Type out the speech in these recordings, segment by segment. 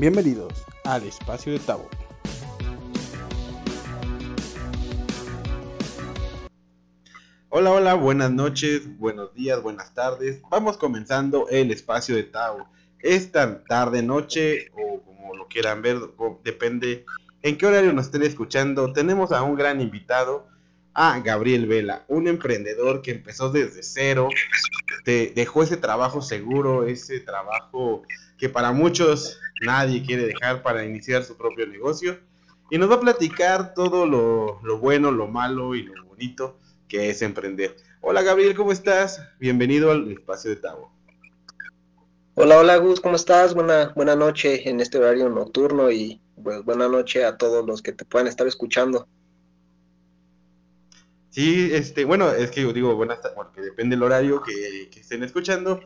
Bienvenidos al espacio de Tabo. Hola, hola, buenas noches, buenos días, buenas tardes. Vamos comenzando el espacio de Tabo. Esta tarde, noche o como lo quieran ver, depende en qué horario nos estén escuchando. Tenemos a un gran invitado, a Gabriel Vela, un emprendedor que empezó desde cero, te dejó ese trabajo seguro, ese trabajo que para muchos nadie quiere dejar para iniciar su propio negocio. Y nos va a platicar todo lo, lo bueno, lo malo y lo bonito que es emprender. Hola Gabriel, ¿cómo estás? Bienvenido al espacio de Tavo. Hola, hola Gus, ¿cómo estás? Buena, buena noche en este horario nocturno y pues buena noche a todos los que te puedan estar escuchando. Sí, este, bueno, es que yo digo buenas porque depende el horario que, estén escuchando,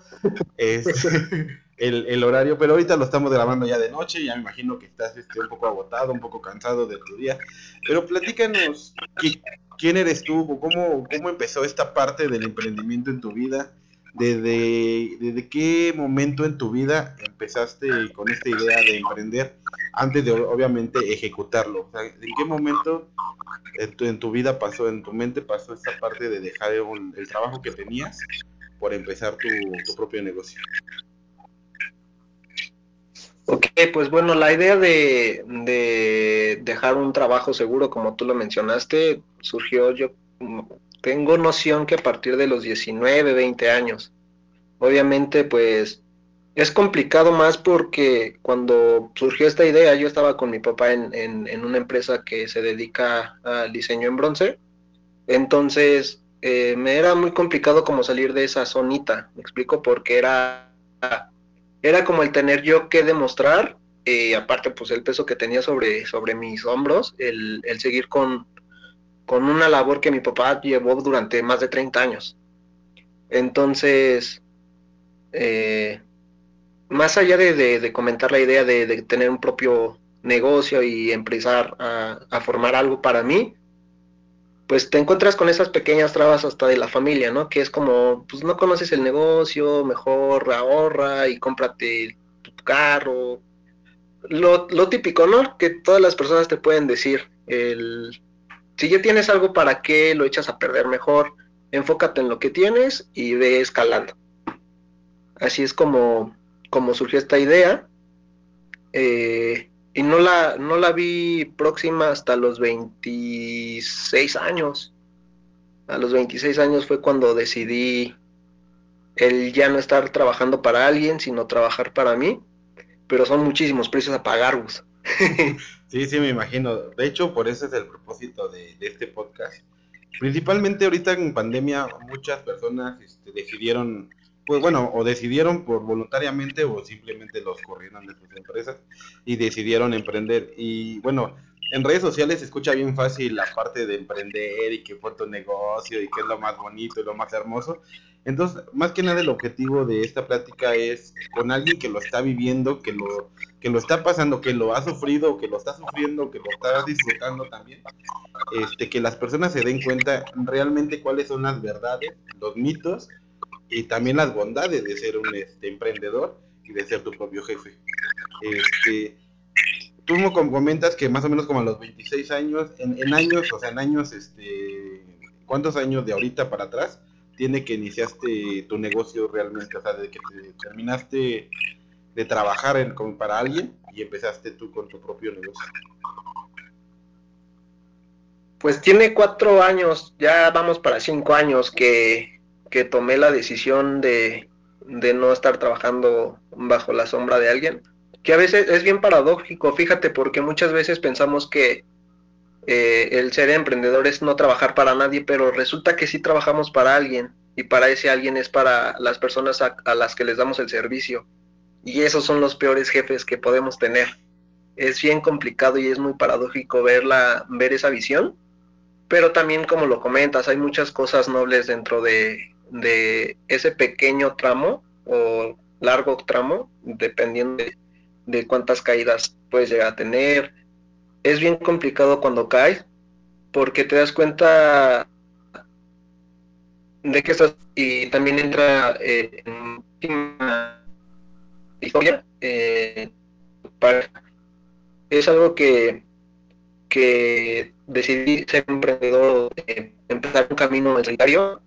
es el, el, horario, pero ahorita lo estamos grabando ya de noche, ya me imagino que estás este, un poco agotado, un poco cansado de tu día, pero platícanos, ¿quién eres tú? ¿Cómo, ¿Cómo empezó esta parte del emprendimiento en tu vida? ¿Desde, ¿Desde qué momento en tu vida empezaste con esta idea de emprender antes de obviamente ejecutarlo? ¿En qué momento en tu, vida pasó, en tu mente pasó esta parte de dejar el trabajo que tenías por empezar tu, propio negocio? Ok, pues bueno, la idea de, de, dejar un trabajo seguro, como tú lo mencionaste, surgió yo tengo noción que a partir de los 19, 20 años. Obviamente, pues es complicado más porque cuando surgió esta idea, yo estaba con mi papá en, una empresa que se dedica al diseño en bronce. Entonces, eh, me era muy complicado como salir de esa zonita, me explico, porque era, era como el tener yo que demostrar, y aparte pues el peso que tenía sobre, sobre mis hombros, el, el seguir con, con una labor que mi papá llevó durante más de 30 años. Entonces, eh, más allá de, comentar la idea de, tener un propio negocio y empezar a, formar algo para mí, pues te encuentras con esas pequeñas trabas hasta de la familia, ¿no? Que es como, pues no conoces el negocio, mejor ahorra y cómprate tu carro. Lo, lo típico, ¿no? Que todas las personas te pueden decir, el si ya tienes algo, ¿para qué lo echas a perder mejor? Enfócate en lo que tienes y ve escalando. Así es como, como surgió esta idea. Eh, y no la, no la vi próxima hasta los 26 años. A los 26 años fue cuando decidí el ya no estar trabajando para alguien, sino trabajar para mí. Pero son muchísimos precios a pagar, Sí, sí, me imagino. De hecho, por eso es el propósito de, este podcast. Principalmente ahorita en pandemia, muchas personas este, decidieron, pues bueno, o decidieron por voluntariamente o simplemente los corrieron de sus empresas y decidieron emprender. Y bueno, en redes sociales se escucha bien fácil la parte de emprender y que fue tu negocio y que es lo más bonito y lo más hermoso. Entonces, más que nada el objetivo de esta plática es con alguien que lo está viviendo, que lo, que lo está pasando, que lo ha sufrido, que lo está sufriendo, que lo está disfrutando también, este, que las personas se den cuenta realmente cuáles son las verdades, los mitos y también las bondades de ser un este, emprendedor y de ser tu propio jefe. Este, tú me comentas que más o menos como a los 26 años, en, en años, o sea, en años, este, ¿cuántos años de ahorita para atrás? Tiene que iniciaste tu negocio realmente, o sea, de que terminaste de trabajar en, para alguien y empezaste tú con tu propio negocio? Pues tiene cuatro años, ya vamos para cinco años que, que tomé la decisión de, de no estar trabajando bajo la sombra de alguien, que a veces es bien paradójico, fíjate, porque muchas veces pensamos que eh, el ser emprendedor es no trabajar para nadie, pero resulta que sí trabajamos para alguien y para ese alguien es para las personas a, las que les damos el servicio. Y esos son los peores jefes que podemos tener. Es bien complicado y es muy paradójico verla, ver esa visión, pero también como lo comentas, hay muchas cosas nobles dentro de, de ese pequeño tramo o largo tramo, dependiendo de, de cuántas caídas puedes llegar a tener, es bien complicado cuando caes, porque te das cuenta de que estás, y también entra eh, en historia, eh, pareja. Es algo que, que decidí ser emprendedor, empezar un camino necesario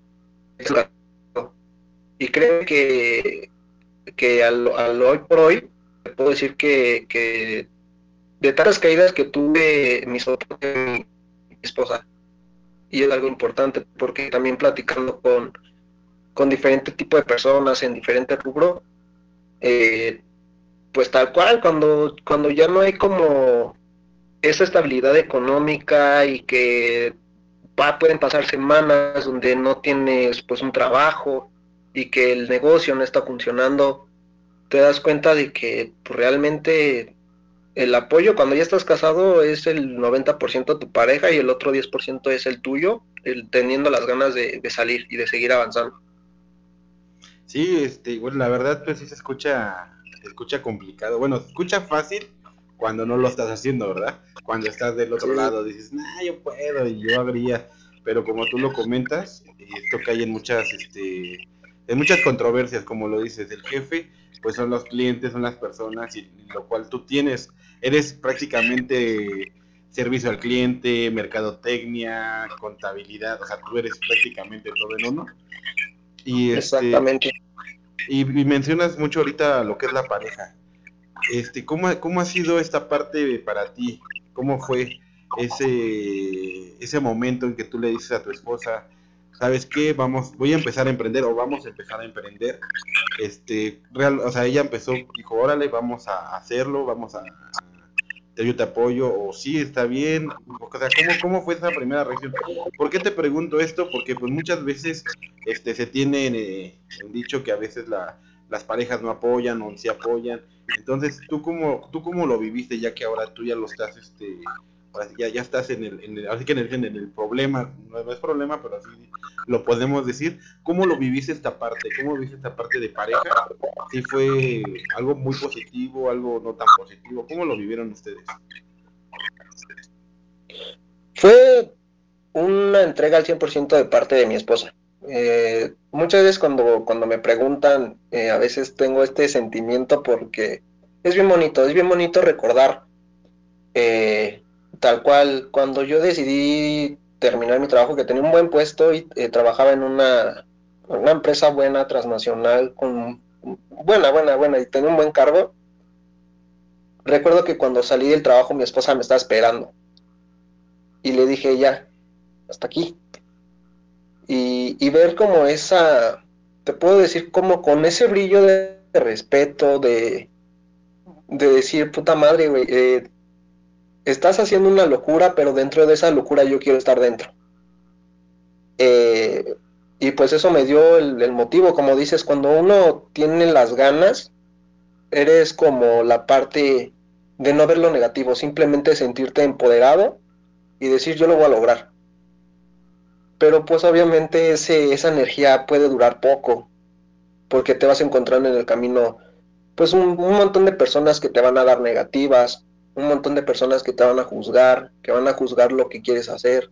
y creo que, que al, hoy por hoy puedo decir que, que de tantas caídas que tuve mi, mi esposa y es algo importante porque también platicando con, con diferentes tipos de personas en diferentes rubros, eh, pues tal cual, cuando, cuando ya no hay como esa estabilidad económica y que va, pueden pasar semanas donde no tienes pues un trabajo y que el negocio no está funcionando, te das cuenta de que pues, realmente el apoyo cuando ya estás casado es el 90% de tu pareja y el otro 10% es el tuyo, el, teniendo las ganas de, salir y de seguir avanzando. Sí, este, bueno, la verdad pues sí se escucha, se escucha complicado. Bueno, se escucha fácil cuando no lo estás haciendo, ¿verdad? Cuando estás del otro lado dices, nah, yo puedo y yo habría, pero como tú lo comentas, esto cae en muchas, este, en muchas controversias, como lo dices, el jefe, pues son los clientes, son las personas y lo cual tú tienes eres prácticamente servicio al cliente, mercadotecnia, contabilidad, o sea, tú eres prácticamente todo en uno. Y este, Exactamente. y, mencionas mucho ahorita lo que es la pareja. Este, ¿cómo, ¿Cómo ha sido esta parte para ti? ¿Cómo fue ese, ese momento en que tú le dices a tu esposa, ¿sabes qué? Vamos, voy a empezar a emprender o vamos a empezar a emprender. Este, real, o sea, ella empezó, dijo, órale, vamos a hacerlo, vamos a, yo te apoyo, o sí, está bien, o sea, ¿cómo, ¿cómo, fue esa primera reacción? ¿Por qué te pregunto esto? Porque pues muchas veces este, se tiene eh, dicho que a veces la, las parejas no apoyan o sí apoyan, entonces, ¿tú cómo, ¿tú cómo lo viviste ya que ahora tú ya lo estás este, ya, ya estás en el, así que en el, en el problema, no, es problema, pero así lo podemos decir. ¿Cómo lo viviste esta parte? ¿Cómo viviste esta parte de pareja? Si fue algo muy positivo, algo no tan positivo. ¿Cómo lo vivieron ustedes? Fue una entrega al 100% de parte de mi esposa. Eh, muchas veces cuando, cuando me preguntan, eh, a veces tengo este sentimiento porque es bien bonito, es bien bonito recordar eh, tal cual, cuando yo decidí terminar mi trabajo, que tenía un buen puesto y eh, trabajaba en una, una empresa buena, transnacional, con buena, buena, buena, y tenía un buen cargo, recuerdo que cuando salí del trabajo mi esposa me estaba esperando. Y le dije, ya, hasta aquí. Y, y ver como esa, te puedo decir, como con ese brillo de, respeto, de, de decir, puta madre, güey, eh, estás haciendo una locura, pero dentro de esa locura yo quiero estar dentro. Eh, y pues eso me dio el, motivo, como dices, cuando uno tiene las ganas, eres como la parte de no ver lo negativo, simplemente sentirte empoderado y decir yo lo voy a lograr. Pero pues obviamente ese, esa energía puede durar poco, porque te vas encontrando en el camino pues un montón de personas que te van a dar negativas, un montón de personas que te van a juzgar, que van a juzgar lo que quieres hacer.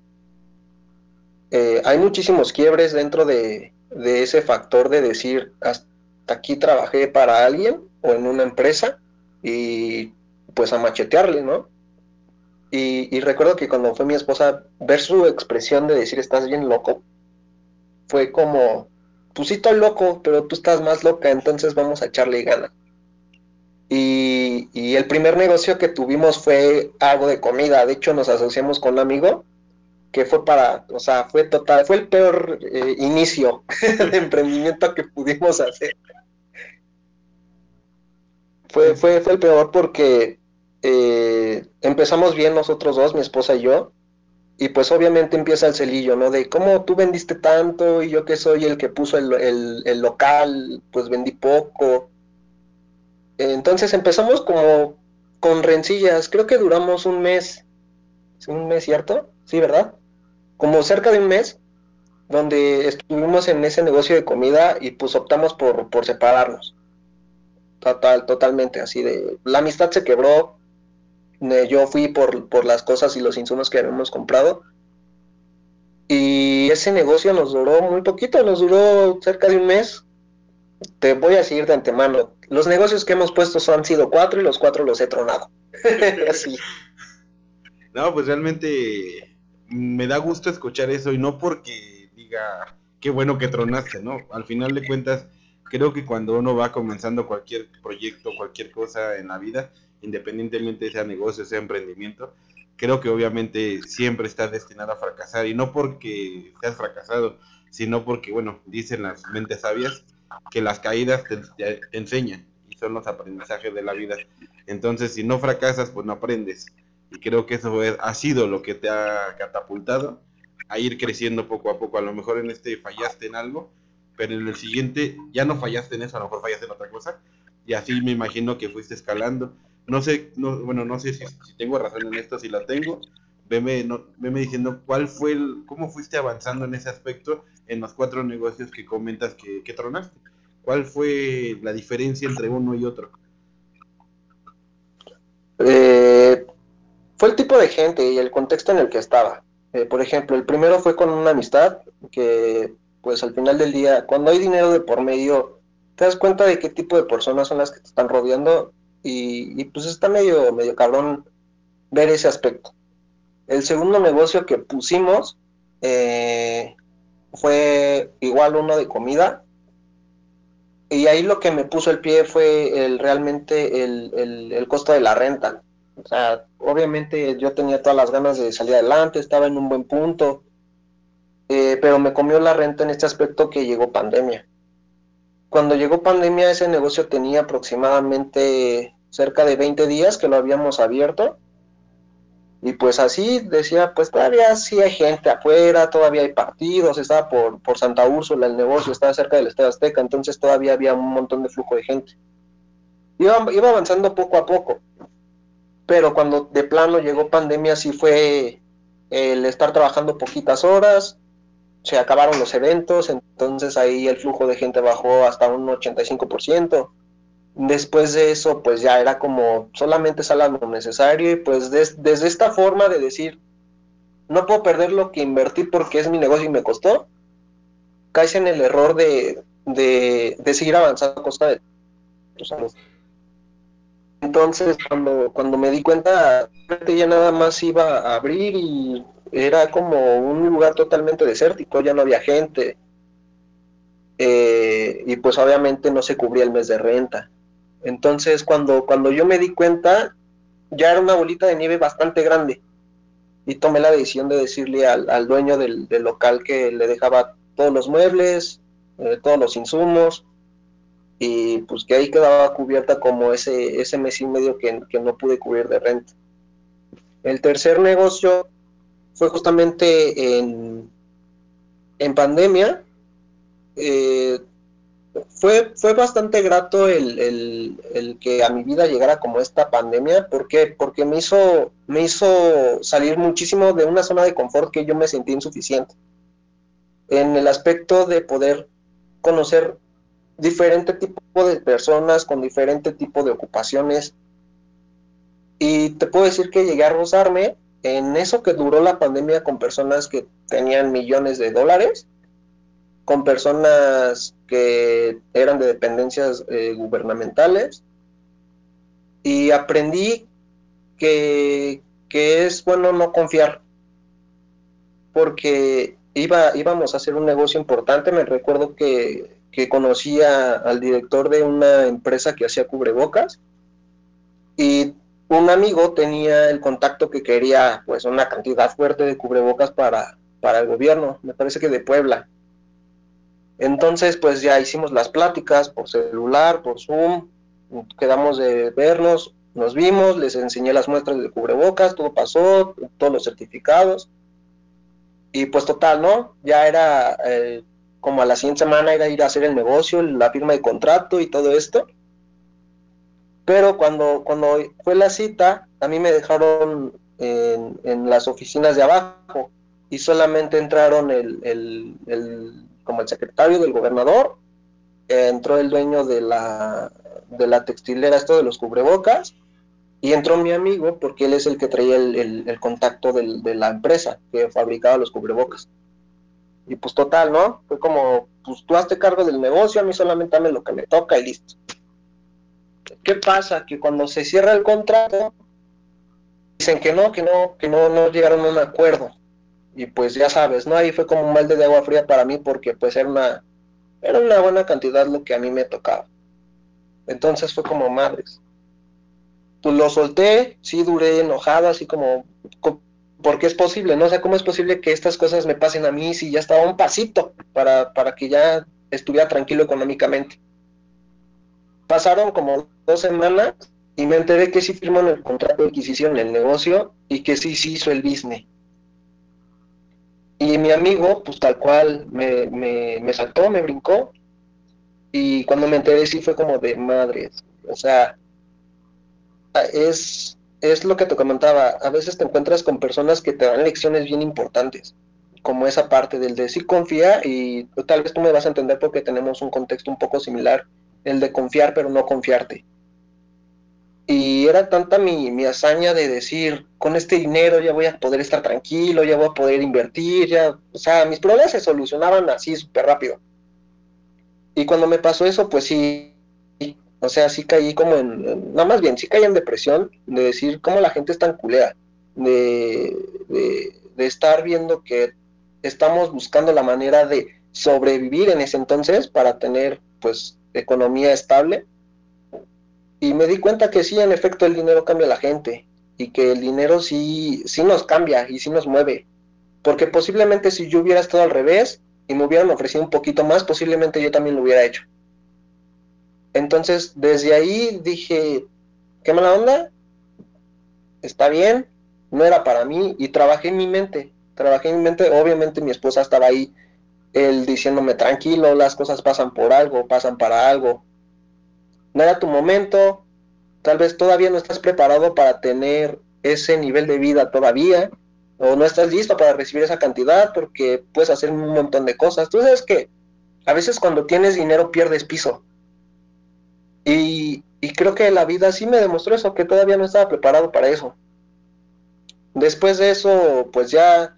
Eh, hay muchísimos quiebres dentro de, ese factor de decir, hasta aquí trabajé para alguien o en una empresa y pues a machetearle, ¿no? Y, recuerdo que cuando fue mi esposa, ver su expresión de decir, estás bien loco, fue como, pues sí loco, pero tú estás más loca, entonces vamos a echarle ganas. Y, el primer negocio que tuvimos fue algo de comida. De hecho, nos asociamos con un amigo que fue para, o sea, fue total, fue el peor eh, inicio de emprendimiento que pudimos hacer. Fue, fue, fue el peor porque eh, empezamos bien nosotros dos, mi esposa y yo, y pues obviamente empieza el celillo, ¿no? De cómo tú vendiste tanto y yo que soy el que puso el, el local, pues vendí poco entonces empezamos como con rencillas, creo que duramos un mes, un mes, ¿cierto? Sí, ¿verdad? Como cerca de un mes, donde estuvimos en ese negocio de comida y pues optamos por, por separarnos. Total, totalmente, así de... La amistad se quebró, yo fui por, por las cosas y los insumos que habíamos comprado. Y ese negocio nos duró muy poquito, nos duró cerca de un mes, te voy a seguir de antemano. Los negocios que hemos puesto han sido cuatro y los cuatro los he tronado. Así. No, pues realmente me da gusto escuchar eso y no porque diga qué bueno que tronaste, ¿no? Al final de cuentas, creo que cuando uno va comenzando cualquier proyecto, cualquier cosa en la vida, independientemente sea negocio, sea emprendimiento, creo que obviamente siempre estás destinado a fracasar y no porque seas fracasado, sino porque, bueno, dicen las mentes sabias que las caídas te, enseñan y son los aprendizajes de la vida. Entonces, si no fracasas, pues no aprendes. Y creo que eso ha sido lo que te ha catapultado a ir creciendo poco a poco. A lo mejor en este fallaste en algo, pero en el siguiente ya no fallaste en eso, a lo mejor fallaste en otra cosa. Y así me imagino que fuiste escalando. No sé, no, bueno, no sé si, tengo razón en esto, si la tengo. Veme, no, veme diciendo cuál fue cómo fuiste avanzando en ese aspecto en los cuatro negocios que comentas que, que tronaste. ¿Cuál fue la diferencia entre uno y otro? Eh, fue el tipo de gente y el contexto en el que estaba. Eh, por ejemplo, el primero fue con una amistad que, pues al final del día, cuando hay dinero de por medio, te das cuenta de qué tipo de personas son las que te están rodeando y, pues está medio, medio cabrón ver ese aspecto. El segundo negocio que pusimos eh, fue igual uno de comida y ahí lo que me puso el pie fue realmente el, el costo de la renta. O sea, obviamente yo tenía todas las ganas de salir adelante, estaba en un buen punto, eh, pero me comió la renta en este aspecto que llegó pandemia. Cuando llegó pandemia ese negocio tenía aproximadamente cerca de 20 días que lo habíamos abierto y pues así decía, pues todavía sí hay gente afuera, todavía hay partidos, estaba por, por Santa Úrsula el negocio, estaba cerca del Estadio Azteca, entonces todavía había un montón de flujo de gente. Iba, iba avanzando poco a poco pero cuando de plano llegó pandemia sí fue el estar trabajando poquitas horas, se acabaron los eventos, entonces ahí el flujo de gente bajó hasta un 85%. Después de eso, pues ya era como solamente sala lo necesario y pues desde esta forma de decir, no puedo perder lo que invertí porque es mi negocio y me costó, caes en el error de, de, de seguir avanzando a costa de tu salud. Entonces, cuando, cuando me di cuenta, ya nada más iba a abrir y era como un lugar totalmente desértico, ya no había gente. Eh, y pues obviamente no se cubría el mes de renta. Entonces, cuando, cuando yo me di cuenta, ya era una bolita de nieve bastante grande. Y tomé la decisión de decirle al, dueño del, local que le dejaba todos los muebles, eh, todos los insumos, y pues que ahí quedaba cubierta como ese, ese mes y medio que, no pude cubrir de renta. El tercer negocio fue justamente en, en pandemia. Eh, fue, fue bastante grato el, que a mi vida llegara como esta pandemia. ¿Por qué? Porque me hizo, me hizo salir muchísimo de una zona de confort que yo me sentí insuficiente. En el aspecto de poder conocer diferente tipo de personas con diferente tipo de ocupaciones. Y te puedo decir que llegué a rozarme en eso que duró la pandemia con personas que tenían millones de dólares, con personas que eran de dependencias eh, gubernamentales. Y aprendí que, que es bueno no confiar, porque iba, íbamos a hacer un negocio importante. Me recuerdo que que conocía al director de una empresa que hacía cubrebocas y un amigo tenía el contacto que quería pues una cantidad fuerte de cubrebocas para, para el gobierno, me parece que de Puebla. Entonces pues ya hicimos las pláticas por celular, por Zoom, quedamos de vernos, nos vimos, les enseñé las muestras de cubrebocas, todo pasó, todos los certificados. Y pues total, ¿no? Ya era eh, como a la siguiente semana era ir a hacer el negocio, la firma de contrato y todo esto. Pero cuando, cuando fue la cita, a mí me dejaron en, las oficinas de abajo y solamente entraron el, como el secretario del gobernador, entró el dueño de la, de la textilera, esto de los cubrebocas, y entró mi amigo porque él es el que traía el, contacto de la empresa que fabricaba los cubrebocas. Y pues total, ¿no? Fue como pues tú hazte cargo del negocio, a mí solamente dame lo que me toca y listo. ¿Qué pasa? Que cuando se cierra el contrato, dicen que no, que no, que no, no llegaron a un acuerdo. Y pues ya sabes, ¿no? Ahí fue como un balde de agua fría para mí porque pues era una, era una buena cantidad lo que a mí me tocaba. Entonces fue como madres. Pues lo solté, sí duré enojado, así como, porque es posible, ¿no? O sea, ¿cómo es posible que estas cosas me pasen a mí si ya estaba un pasito para, para que ya estuviera tranquilo económicamente? Pasaron como dos semanas y me enteré que sí firmaron el contrato de adquisición el negocio y que sí sí hizo el business. Y mi amigo, pues tal cual, me, me, me saltó, me brincó. Y cuando me enteré sí fue como de madres. O sea, es, es lo que te comentaba, a veces te encuentras con personas que te dan lecciones bien importantes, como esa parte del de sí confía y tal vez tú me vas a entender porque tenemos un contexto un poco similar, el de confiar pero no confiarte. Y era tanta mi, mi hazaña de decir, con este dinero ya voy a poder estar tranquilo, ya voy a poder invertir, ya, o sea, mis problemas se solucionaban así súper rápido. Y cuando me pasó eso, pues sí, o sea, sí caí como en, no más bien, sí caí en depresión de decir cómo la gente es tan culera, de, de, estar viendo que estamos buscando la manera de sobrevivir en ese entonces para tener pues economía estable. Y me di cuenta que sí, en efecto, el dinero cambia a la gente y que el dinero sí, sí nos cambia y sí nos mueve. Porque posiblemente si yo hubiera estado al revés y me hubieran ofrecido un poquito más, posiblemente yo también lo hubiera hecho. Entonces, desde ahí dije, qué mala onda, está bien, no era para mí, y trabajé en mi mente, trabajé en mi mente, obviamente mi esposa estaba ahí, él diciéndome, tranquilo, las cosas pasan por algo, pasan para algo, no era tu momento, tal vez todavía no estás preparado para tener ese nivel de vida todavía, o no estás listo para recibir esa cantidad porque puedes hacer un montón de cosas. Tú sabes que a veces cuando tienes dinero pierdes piso. Y, creo que la vida sí me demostró eso, que todavía no estaba preparado para eso. Después de eso, pues ya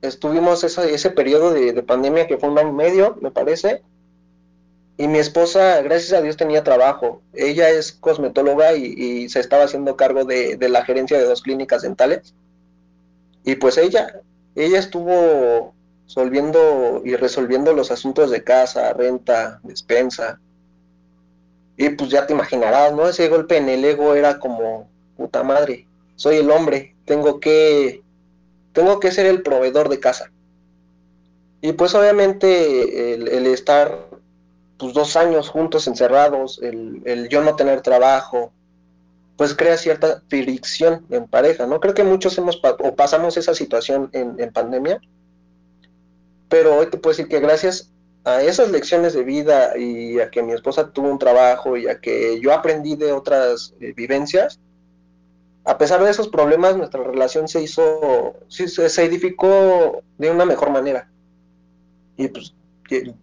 estuvimos ese, ese periodo de, pandemia que fue un año y medio, me parece. Y mi esposa, gracias a Dios, tenía trabajo. Ella es cosmetóloga y, se estaba haciendo cargo de, de, la gerencia de dos clínicas dentales. Y pues ella, ella estuvo solviendo y resolviendo los asuntos de casa, renta, despensa, y pues ya te imaginarás, ¿no? Ese golpe en el ego era como, puta madre, soy el hombre, tengo que, tengo que ser el proveedor de casa. Y pues obviamente el, estar pues dos años juntos encerrados, el, yo no tener trabajo, pues crea cierta fricción en pareja, ¿no? Creo que muchos hemos o pasamos esa situación en, en pandemia, pero hoy te puedo decir que gracias a esas lecciones de vida y a que mi esposa tuvo un trabajo y a que yo aprendí de otras eh, vivencias, a pesar de esos problemas, nuestra relación se hizo, se, edificó de una mejor manera. Y pues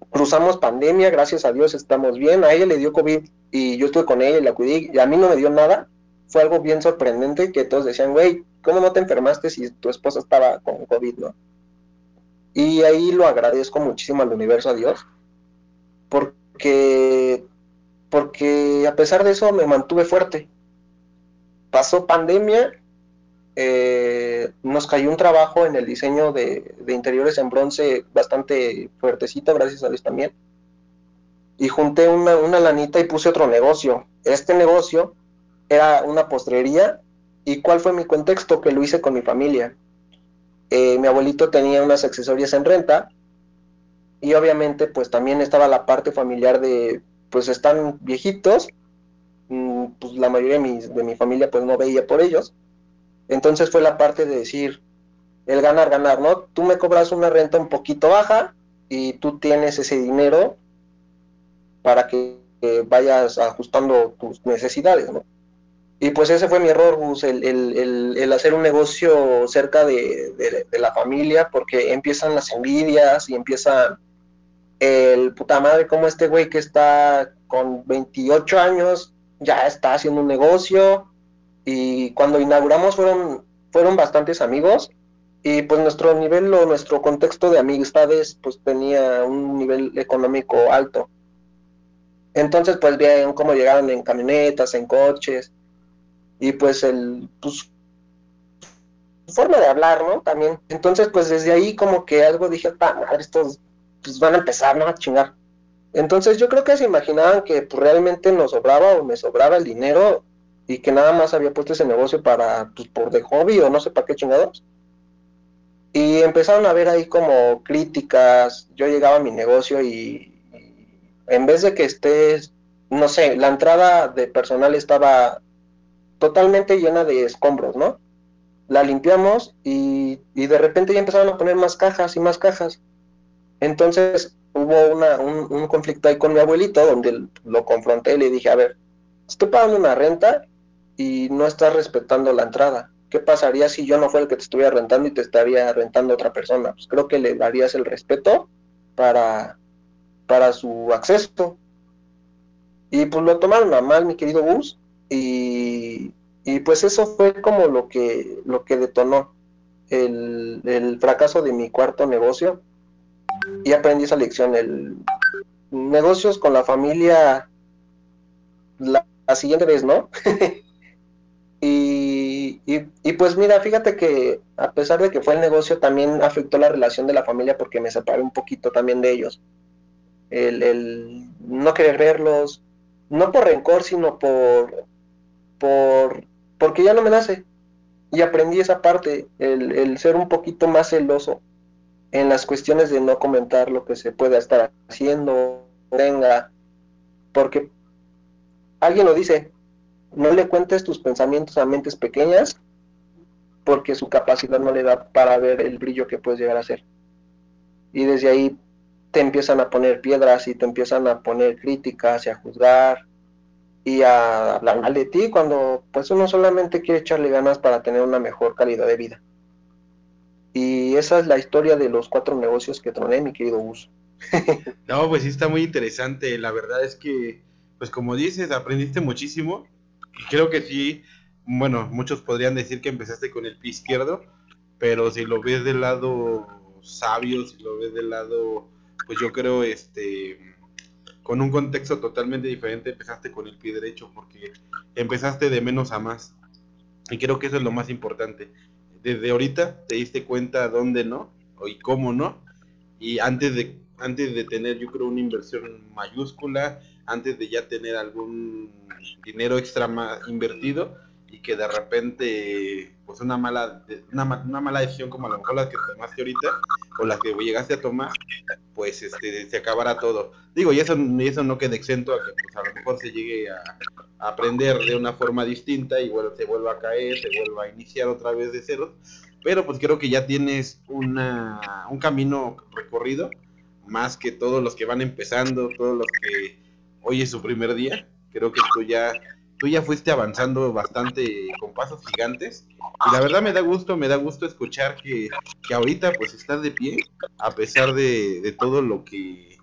cruzamos pandemia, gracias a Dios estamos bien. A ella le dio COVID y yo estuve con ella y la cuidé y a mí no me dio nada. Fue algo bien sorprendente que todos decían, güey, ¿cómo no te enfermaste si tu esposa estaba con COVID, no? Y ahí lo agradezco muchísimo al universo, a Dios, porque, porque a pesar de eso me mantuve fuerte. Pasó pandemia, eh, nos cayó un trabajo en el diseño de, interiores en bronce bastante fuertecito, gracias a Dios también. Y junté una, lanita y puse otro negocio. Este negocio era una postrería. ¿Y cuál fue mi contexto? Que lo hice con mi familia eh, mi abuelito tenía unas accesorias en renta y obviamente pues también estaba la parte familiar de pues están viejitos, mm, pues la mayoría de mi, de mi familia pues no veía por ellos. Entonces fue la parte de decir, el ganar, ganar, ¿no? Tú me cobras una renta un poquito baja y tú tienes ese dinero para que vayas ajustando tus necesidades, ¿no? Y pues ese fue mi error, Gus, el, hacer un negocio cerca de, la familia, porque empiezan las envidias y empiezan el puta madre, como este güey que está con 28 años ya está haciendo un negocio. Y cuando inauguramos fueron, fueron bastantes amigos y pues nuestro nivel o nuestro contexto de amistades pues tenía un nivel económico alto. Entonces pues veían cómo llegaban en camionetas, en coches y pues el pues, forma de hablar, ¿no? También. Entonces pues desde ahí como que algo dije, madre, estos pues van a empezar, ¿no? A chingar. Entonces yo creo que se imaginaban que pues, realmente nos sobraba o me sobraba el dinero y que nada más había puesto ese negocio para, pues por de hobby o no sé para qué chingados. Y empezaron a ver ahí como críticas, yo llegaba a mi negocio y, en vez de que estés, no sé, la entrada de personal estaba totalmente llena de escombros, ¿no? La limpiamos y, y de repente ya empezaron a poner más cajas y más cajas. Entonces hubo una, un, un, conflicto ahí con mi abuelito donde lo confronté y le dije, a ver, estoy pagando una renta y no estás respetando la entrada. ¿qué pasaría si yo no fuera el que te estuviera rentando y te estaría rentando otra persona? Pues creo que le darías el respeto para, para su acceso. Y pues lo tomaron a mal, mi querido Gus, y, y pues eso fue como lo que, lo que detonó el, el fracaso de mi cuarto negocio. Y aprendí esa lección, el negocios con la familia la siguiente vez, ¿no? Y, y, pues mira, fíjate que a pesar de que fue el negocio, también afectó la relación de la familia porque me separé un poquito también de ellos. El, el no querer verlos, no por rencor, sino por, por porque ya no me nace. Y aprendí esa parte, el, el ser un poquito más celoso en las cuestiones de no comentar lo que se pueda estar haciendo, venga, porque alguien lo dice, no le cuentes tus pensamientos a mentes pequeñas porque su capacidad no le da para ver el brillo que puedes llegar a ser. Y desde ahí te empiezan a poner piedras y te empiezan a poner críticas y a juzgar y a hablar mal de ti cuando pues uno solamente quiere echarle ganas para tener una mejor calidad de vida. Y esa es la historia de los cuatro negocios que troné, mi querido Gus. no, pues sí está muy interesante. La verdad es que, pues como dices, aprendiste muchísimo creo que sí, bueno, muchos podrían decir que empezaste con el pie izquierdo, pero si lo ves del lado sabio, si lo ves del lado, pues yo creo, este, con un contexto totalmente diferente, empezaste con el pie derecho, porque empezaste de menos a más. Y creo que eso es lo más importante. Desde ahorita te diste cuenta dónde no, y cómo no, y antes de, antes de tener, yo creo, una inversión mayúscula, antes de ya tener algún dinero extra más invertido y que de repente pues una mala una, mala decisión como a lo mejor la que tomaste ahorita o la que llegaste a tomar pues este se acabará todo. Digo y eso eso no queda exento a que pues, a lo mejor se llegue a, aprender de una forma distinta y bueno se vuelva a caer se vuelva a iniciar otra vez de cero. Pero pues creo que ya tienes una un camino recorrido más que todos los que van empezando todos los que hoy es su primer día. Creo que tú ya, tú ya fuiste avanzando bastante con pasos gigantes. Y la verdad me da gusto, me da gusto escuchar que, que ahorita pues estás de pie, a pesar de, todo lo que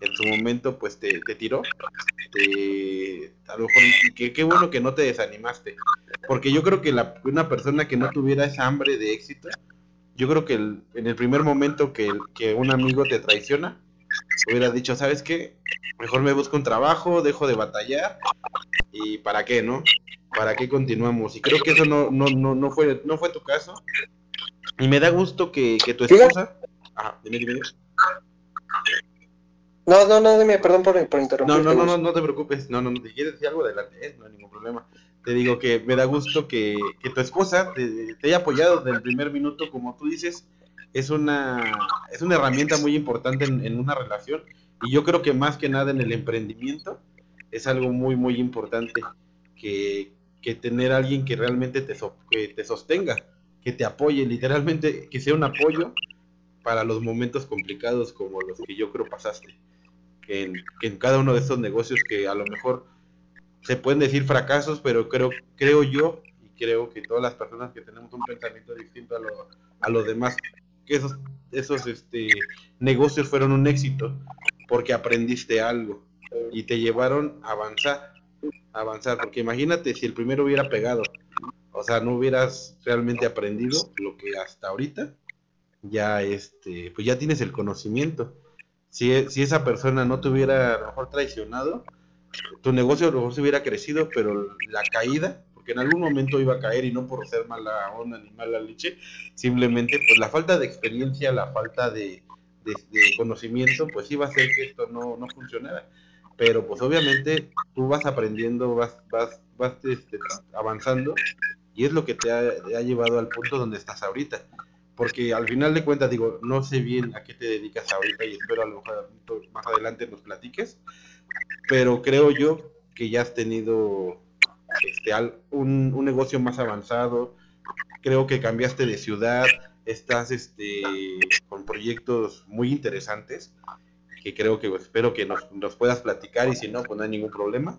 en su momento pues te, te tiró. a lo mejor, que qué bueno que no te desanimaste. Porque yo creo que la, una persona que no tuviera esa hambre de éxito, yo creo que en el primer momento que, que un amigo te traiciona, hubiera dicho, ¿sabes qué? Mejor me busco un trabajo, dejo de batallar y ¿para qué, no? ¿Para qué continuamos? Y creo que eso no, no, no, no, fue, no fue tu caso. Y me da gusto que, que tu esposa... Ajá, dime, dime. No, no, no, dime, perdón por, por interrumpir. No, no, no, no, no te preocupes. No, no, no, te quieres decir algo adelante, ¿eh? no hay ningún problema. Te digo que me da gusto que, que tu esposa te, te, haya apoyado desde el primer minuto, como tú dices, es una, es una herramienta muy importante en, una relación y yo creo que más que nada en el emprendimiento es algo muy, muy importante que, que tener alguien que realmente te, que te sostenga, que te apoye, literalmente que sea un apoyo para los momentos complicados como los que yo creo pasaste. En, en cada uno de estos negocios que a lo mejor se pueden decir fracasos, pero creo, creo yo y creo que todas las personas que tenemos un pensamiento distinto a, lo, a los demás que esos, esos este, negocios fueron un éxito porque aprendiste algo y te llevaron a avanzar, avanzar, porque imagínate si el primero hubiera pegado, o sea, no hubieras realmente aprendido lo que hasta ahorita ya este, pues ya tienes el conocimiento. Si, si esa persona no te hubiera mejor traicionado, tu negocio a lo mejor se hubiera crecido, pero la caída, porque en algún momento iba a caer y no por ser mala onda ni mala leche, simplemente pues la falta de experiencia, la falta de, conocimiento, pues iba a hacer que esto no, no funcionara. Pero pues obviamente tú vas aprendiendo, vas, vas, vas este, avanzando y es lo que te ha, ha, llevado al punto donde estás ahorita. Porque al final de cuentas, digo, no sé bien a qué te dedicas ahorita y espero a lo mejor más adelante nos platiques, pero creo yo que ya has tenido este, un, un negocio más avanzado, creo que cambiaste de ciudad, estás este, con proyectos muy interesantes que creo que espero que nos, nos, puedas platicar y si no, pues no hay ningún problema.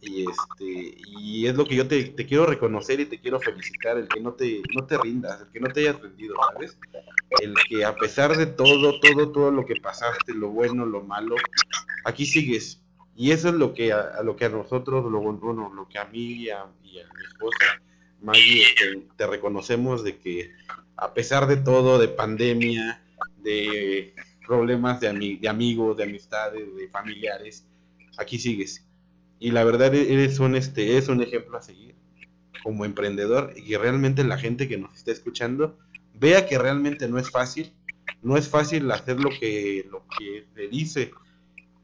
Y este y es lo que yo te, te, quiero reconocer y te quiero felicitar, el que no te, no te rindas, el que no te hayas rendido, ¿sabes? El que a pesar de todo, todo, todo lo que pasaste, lo bueno, lo malo, aquí sigues. Y eso es lo que a, lo que a nosotros, lo, bueno, lo que a mí y a, mi esposa, Maggie, este, te reconocemos de que a pesar de todo, de pandemia, de problemas de, de amigos, de amistades, de familiares, aquí sigues. Y la verdad eres un, este, es un ejemplo a seguir como emprendedor y realmente la gente que nos está escuchando vea que realmente no es fácil, no es fácil hacer lo que, lo que te dice,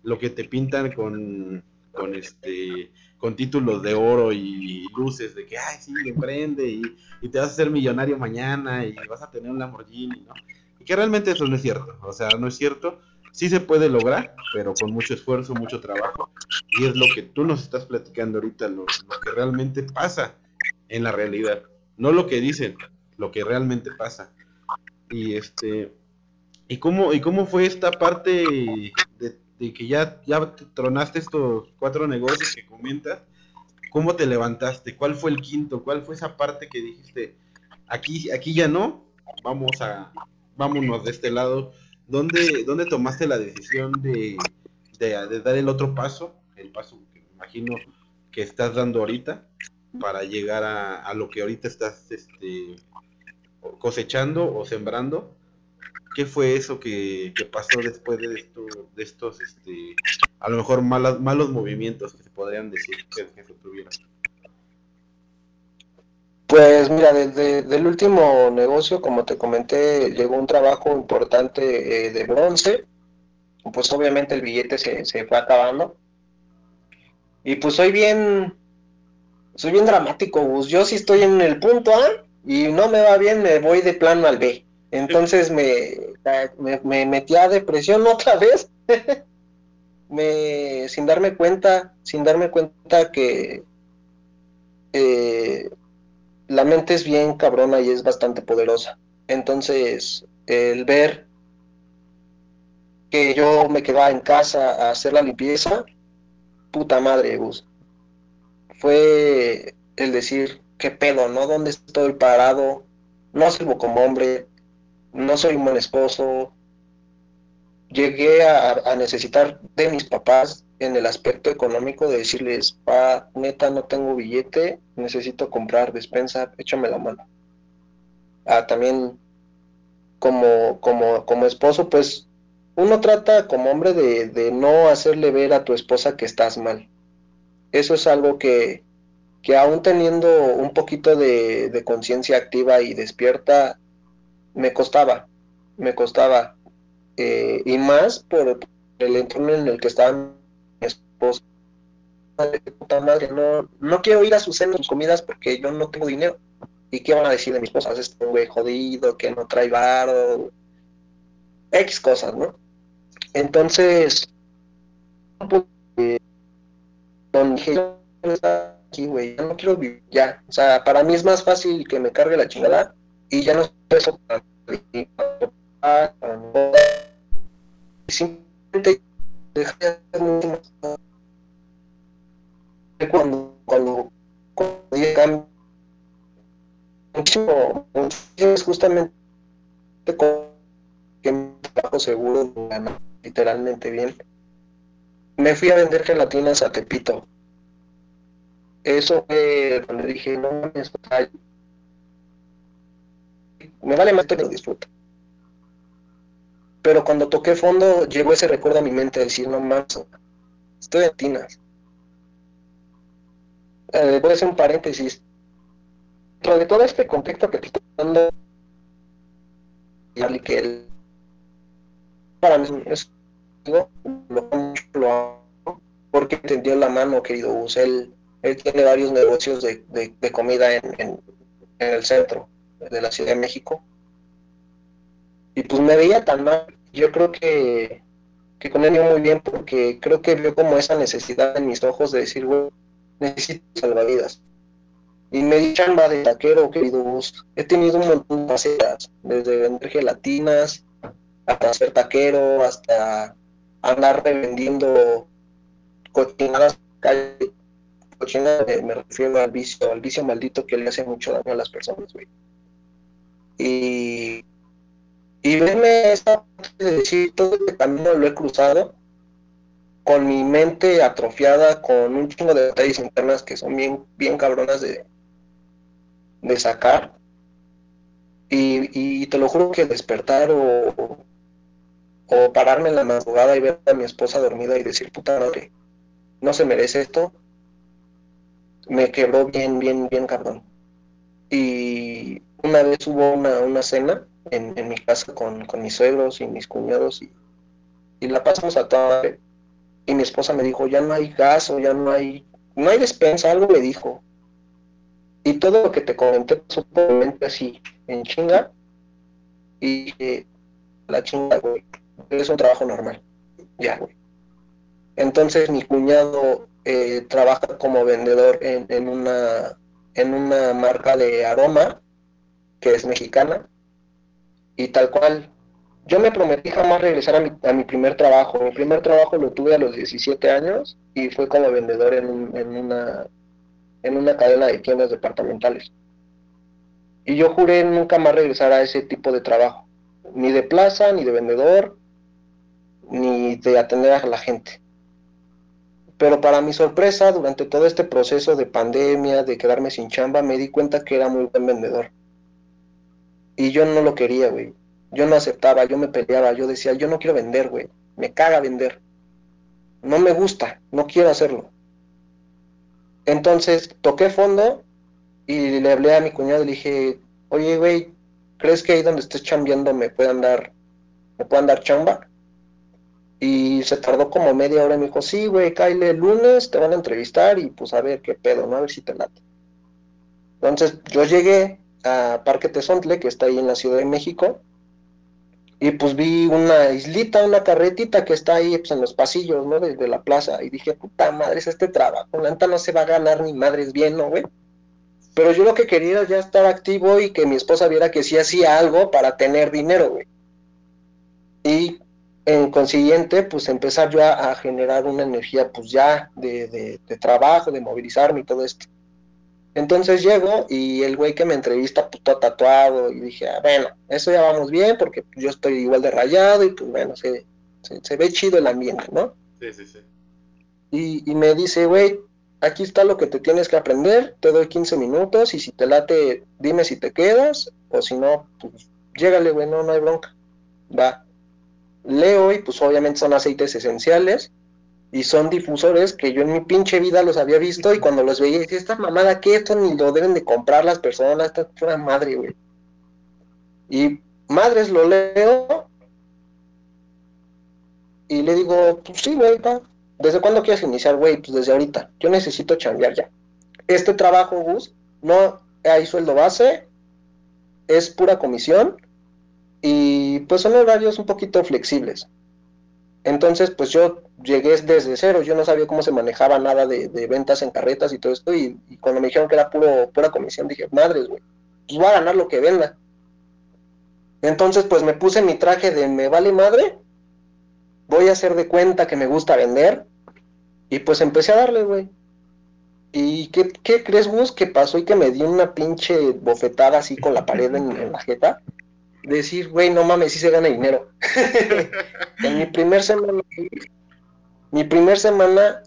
lo que te pintan con, con este con títulos de oro y luces de que ay sí emprende y, y, te vas a hacer millonario mañana y vas a tener un Lamborghini, ¿no? que realmente eso no es cierto, o sea, no es cierto, sí se puede lograr, pero con mucho esfuerzo, mucho trabajo, y es lo que tú nos estás platicando ahorita, lo, que realmente pasa en la realidad, no lo que dicen, lo que realmente pasa. Y este, ¿y cómo, y cómo fue esta parte de, que ya, ya tronaste estos cuatro negocios que comentas? ¿Cómo te levantaste? ¿Cuál fue el quinto? ¿Cuál fue esa parte que dijiste, aquí, aquí ya no, vamos a, vámonos de este lado. ¿Dónde, dónde tomaste la decisión de, dar el otro paso? El paso que me imagino que estás dando ahorita para llegar a, lo que ahorita estás este, cosechando o sembrando. ¿Qué fue eso que, pasó después de, esto, de estos, este, a lo mejor malos, movimientos que se podrían decir que, que se tuvieron? Pues mira, desde el último negocio, como te comenté, llegó un trabajo importante eh, de bronce. Pues obviamente el billete se, se, fue acabando. Y pues soy bien, soy bien dramático, Gus. Yo si estoy en el punto A y no me va bien, me voy de plano al B. Entonces me, me, metí a depresión otra vez. sin darme cuenta, sin darme cuenta que eh, la mente es bien cabrona y es bastante poderosa. Entonces, el ver que yo me quedaba en casa a hacer la limpieza, puta madre, Gus. Fue el decir, ¿qué pedo, no? ¿Dónde estoy parado? No sirvo como hombre, no soy un buen esposo. Llegué a, necesitar de mis papás en el aspecto económico de decirles, pa, neta, no tengo billete, necesito comprar despensa, échame la mano. Ah, también como, como, como esposo, pues uno trata como hombre de, de, no hacerle ver a tu esposa que estás mal. Eso es algo que, que aún teniendo un poquito de, de conciencia activa y despierta, me costaba, me costaba. Eh, y más por el entorno en el que estaba pues, puta madre, no, no quiero ir a sus cenas, sus comidas porque yo no tengo dinero. ¿Y qué van a decir de mis esposas? Este güey jodido, que no trae varo, X cosas, ¿no? Entonces, eh, dije, aquí, güey, ya no quiero vivir, ya. O sea, para mí es más fácil que me cargue la chingada y ya no eso para, simplemente dejar de hacer mucho cuando, cuando, cuando muchísimo, es justamente que me trabajo seguro, literalmente bien. Me fui a vender gelatinas a Tepito. Eso fue donde dije, no me vale más que lo disfruto. Pero cuando toqué fondo, llegó ese recuerdo a mi mente de decir, no más, estoy en tinas. Eh, voy a hacer un paréntesis. Dentro de todo este contexto que te estoy dando, que él, para mí es lo, lo porque entendió la mano, querido Gus. Él, él tiene varios negocios de, de, comida en, en, el centro de la Ciudad de México. Y pues me veía tan mal. Yo creo que, que con él iba muy bien porque creo que vio como esa necesidad en mis ojos de decir, güey, necesito salvavidas. Y me di chamba de taquero, querido Gus. He tenido un montón de facetas, desde vender gelatinas, hasta ser taquero, hasta andar revendiendo cochinadas cochinadas me refiero al vicio, al vicio maldito que le hace mucho daño a las personas, güey. Y, y verme esa de decir todo este camino lo he cruzado con mi mente atrofiada, con un chingo de detalles internas que son bien, bien cabronas de, de sacar. Y, y te lo juro que despertar o, o pararme en la madrugada y ver a mi esposa dormida y decir, puta madre, no se merece esto, me quebró bien, bien, bien cabrón. Y una vez hubo una, una cena en, mi casa con, mis suegros y mis cuñados y, la pasamos a toda Y mi esposa me dijo, ya no hay gas o ya no hay, no hay despensa, algo me dijo. Y todo lo que te comenté, supuestamente así, en chinga. Y la chinga, güey, es un trabajo normal. Ya, güey. Entonces mi cuñado eh, trabaja como vendedor en, una, en una marca de aroma que es mexicana y tal cual. Yo me prometí jamás regresar a mi, a mi primer trabajo. Mi primer trabajo lo tuve a los 17 años y fue como vendedor en, en, una, en una cadena de tiendas departamentales. Y yo juré nunca más regresar a ese tipo de trabajo, ni de plaza, ni de vendedor, ni de atender a la gente. Pero para mi sorpresa, durante todo este proceso de pandemia, de quedarme sin chamba, me di cuenta que era muy buen vendedor. Y yo no lo quería, güey. Yo no aceptaba, yo me peleaba, yo decía, yo no quiero vender, güey. Me caga vender. No me gusta, no quiero hacerlo. Entonces toqué fondo y le hablé a mi cuñado y le dije, oye, güey, ¿crees que ahí donde estés chambeando me puedan dar, me puedan dar chamba? Y se tardó como media hora y me dijo, sí, güey, Kyle, el lunes te van a entrevistar y pues a ver qué pedo, ¿no? A ver si te late. Entonces yo llegué a Parque Tezontle, que está ahí en la Ciudad de México, y pues vi una islita, una carretita que está ahí pues, en los pasillos, ¿no? Desde la plaza, y dije, puta madre, es este trabajo, la neta no se va a ganar ni madres bien, ¿no, güey? Pero yo lo que quería era ya estar activo y que mi esposa viera que sí hacía algo para tener dinero, güey. Y en consiguiente, pues empezar yo a, generar una energía, pues ya de, trabajo, de movilizarme y todo esto. Entonces llego y el güey que me entrevista, pues todo tatuado, y dije, ah, bueno, eso ya vamos bien, porque yo estoy igual de rayado y pues bueno, se, se, ve chido el ambiente, ¿no? Sí, sí, sí. Y, y me dice, güey, aquí está lo que te tienes que aprender, te doy 15 minutos y si te late, dime si te quedas, o si no, pues llégale, güey, no, no hay bronca. Va leo y pues obviamente son aceites esenciales y son difusores que yo en mi pinche vida los había visto y cuando los veía decía, esta mamada que esto ni lo deben de comprar las personas, esta es una madre, güey. Y madres lo leo y le digo, pues sí, güey, ¿desde cuándo quieres iniciar, güey? Pues desde ahorita, yo necesito chambear ya. Este trabajo, Gus, no hay sueldo base, es pura comisión y pues son horarios un poquito flexibles. Entonces, pues yo llegué desde cero, yo no sabía cómo se manejaba nada de, ventas en carretas y todo esto, y, cuando me dijeron que era puro, pura comisión, dije, madres, güey, pues voy a ganar lo que venda. Entonces, pues me puse mi traje de me vale madre, voy a hacer de cuenta que me gusta vender, y pues empecé a darle, güey. ¿Y qué, qué crees, Gus, que pasó y que me di una pinche bofetada así con la pared en, en la jeta? decir, güey, no mames, sí se gana dinero. en mi primer semana, mi primer semana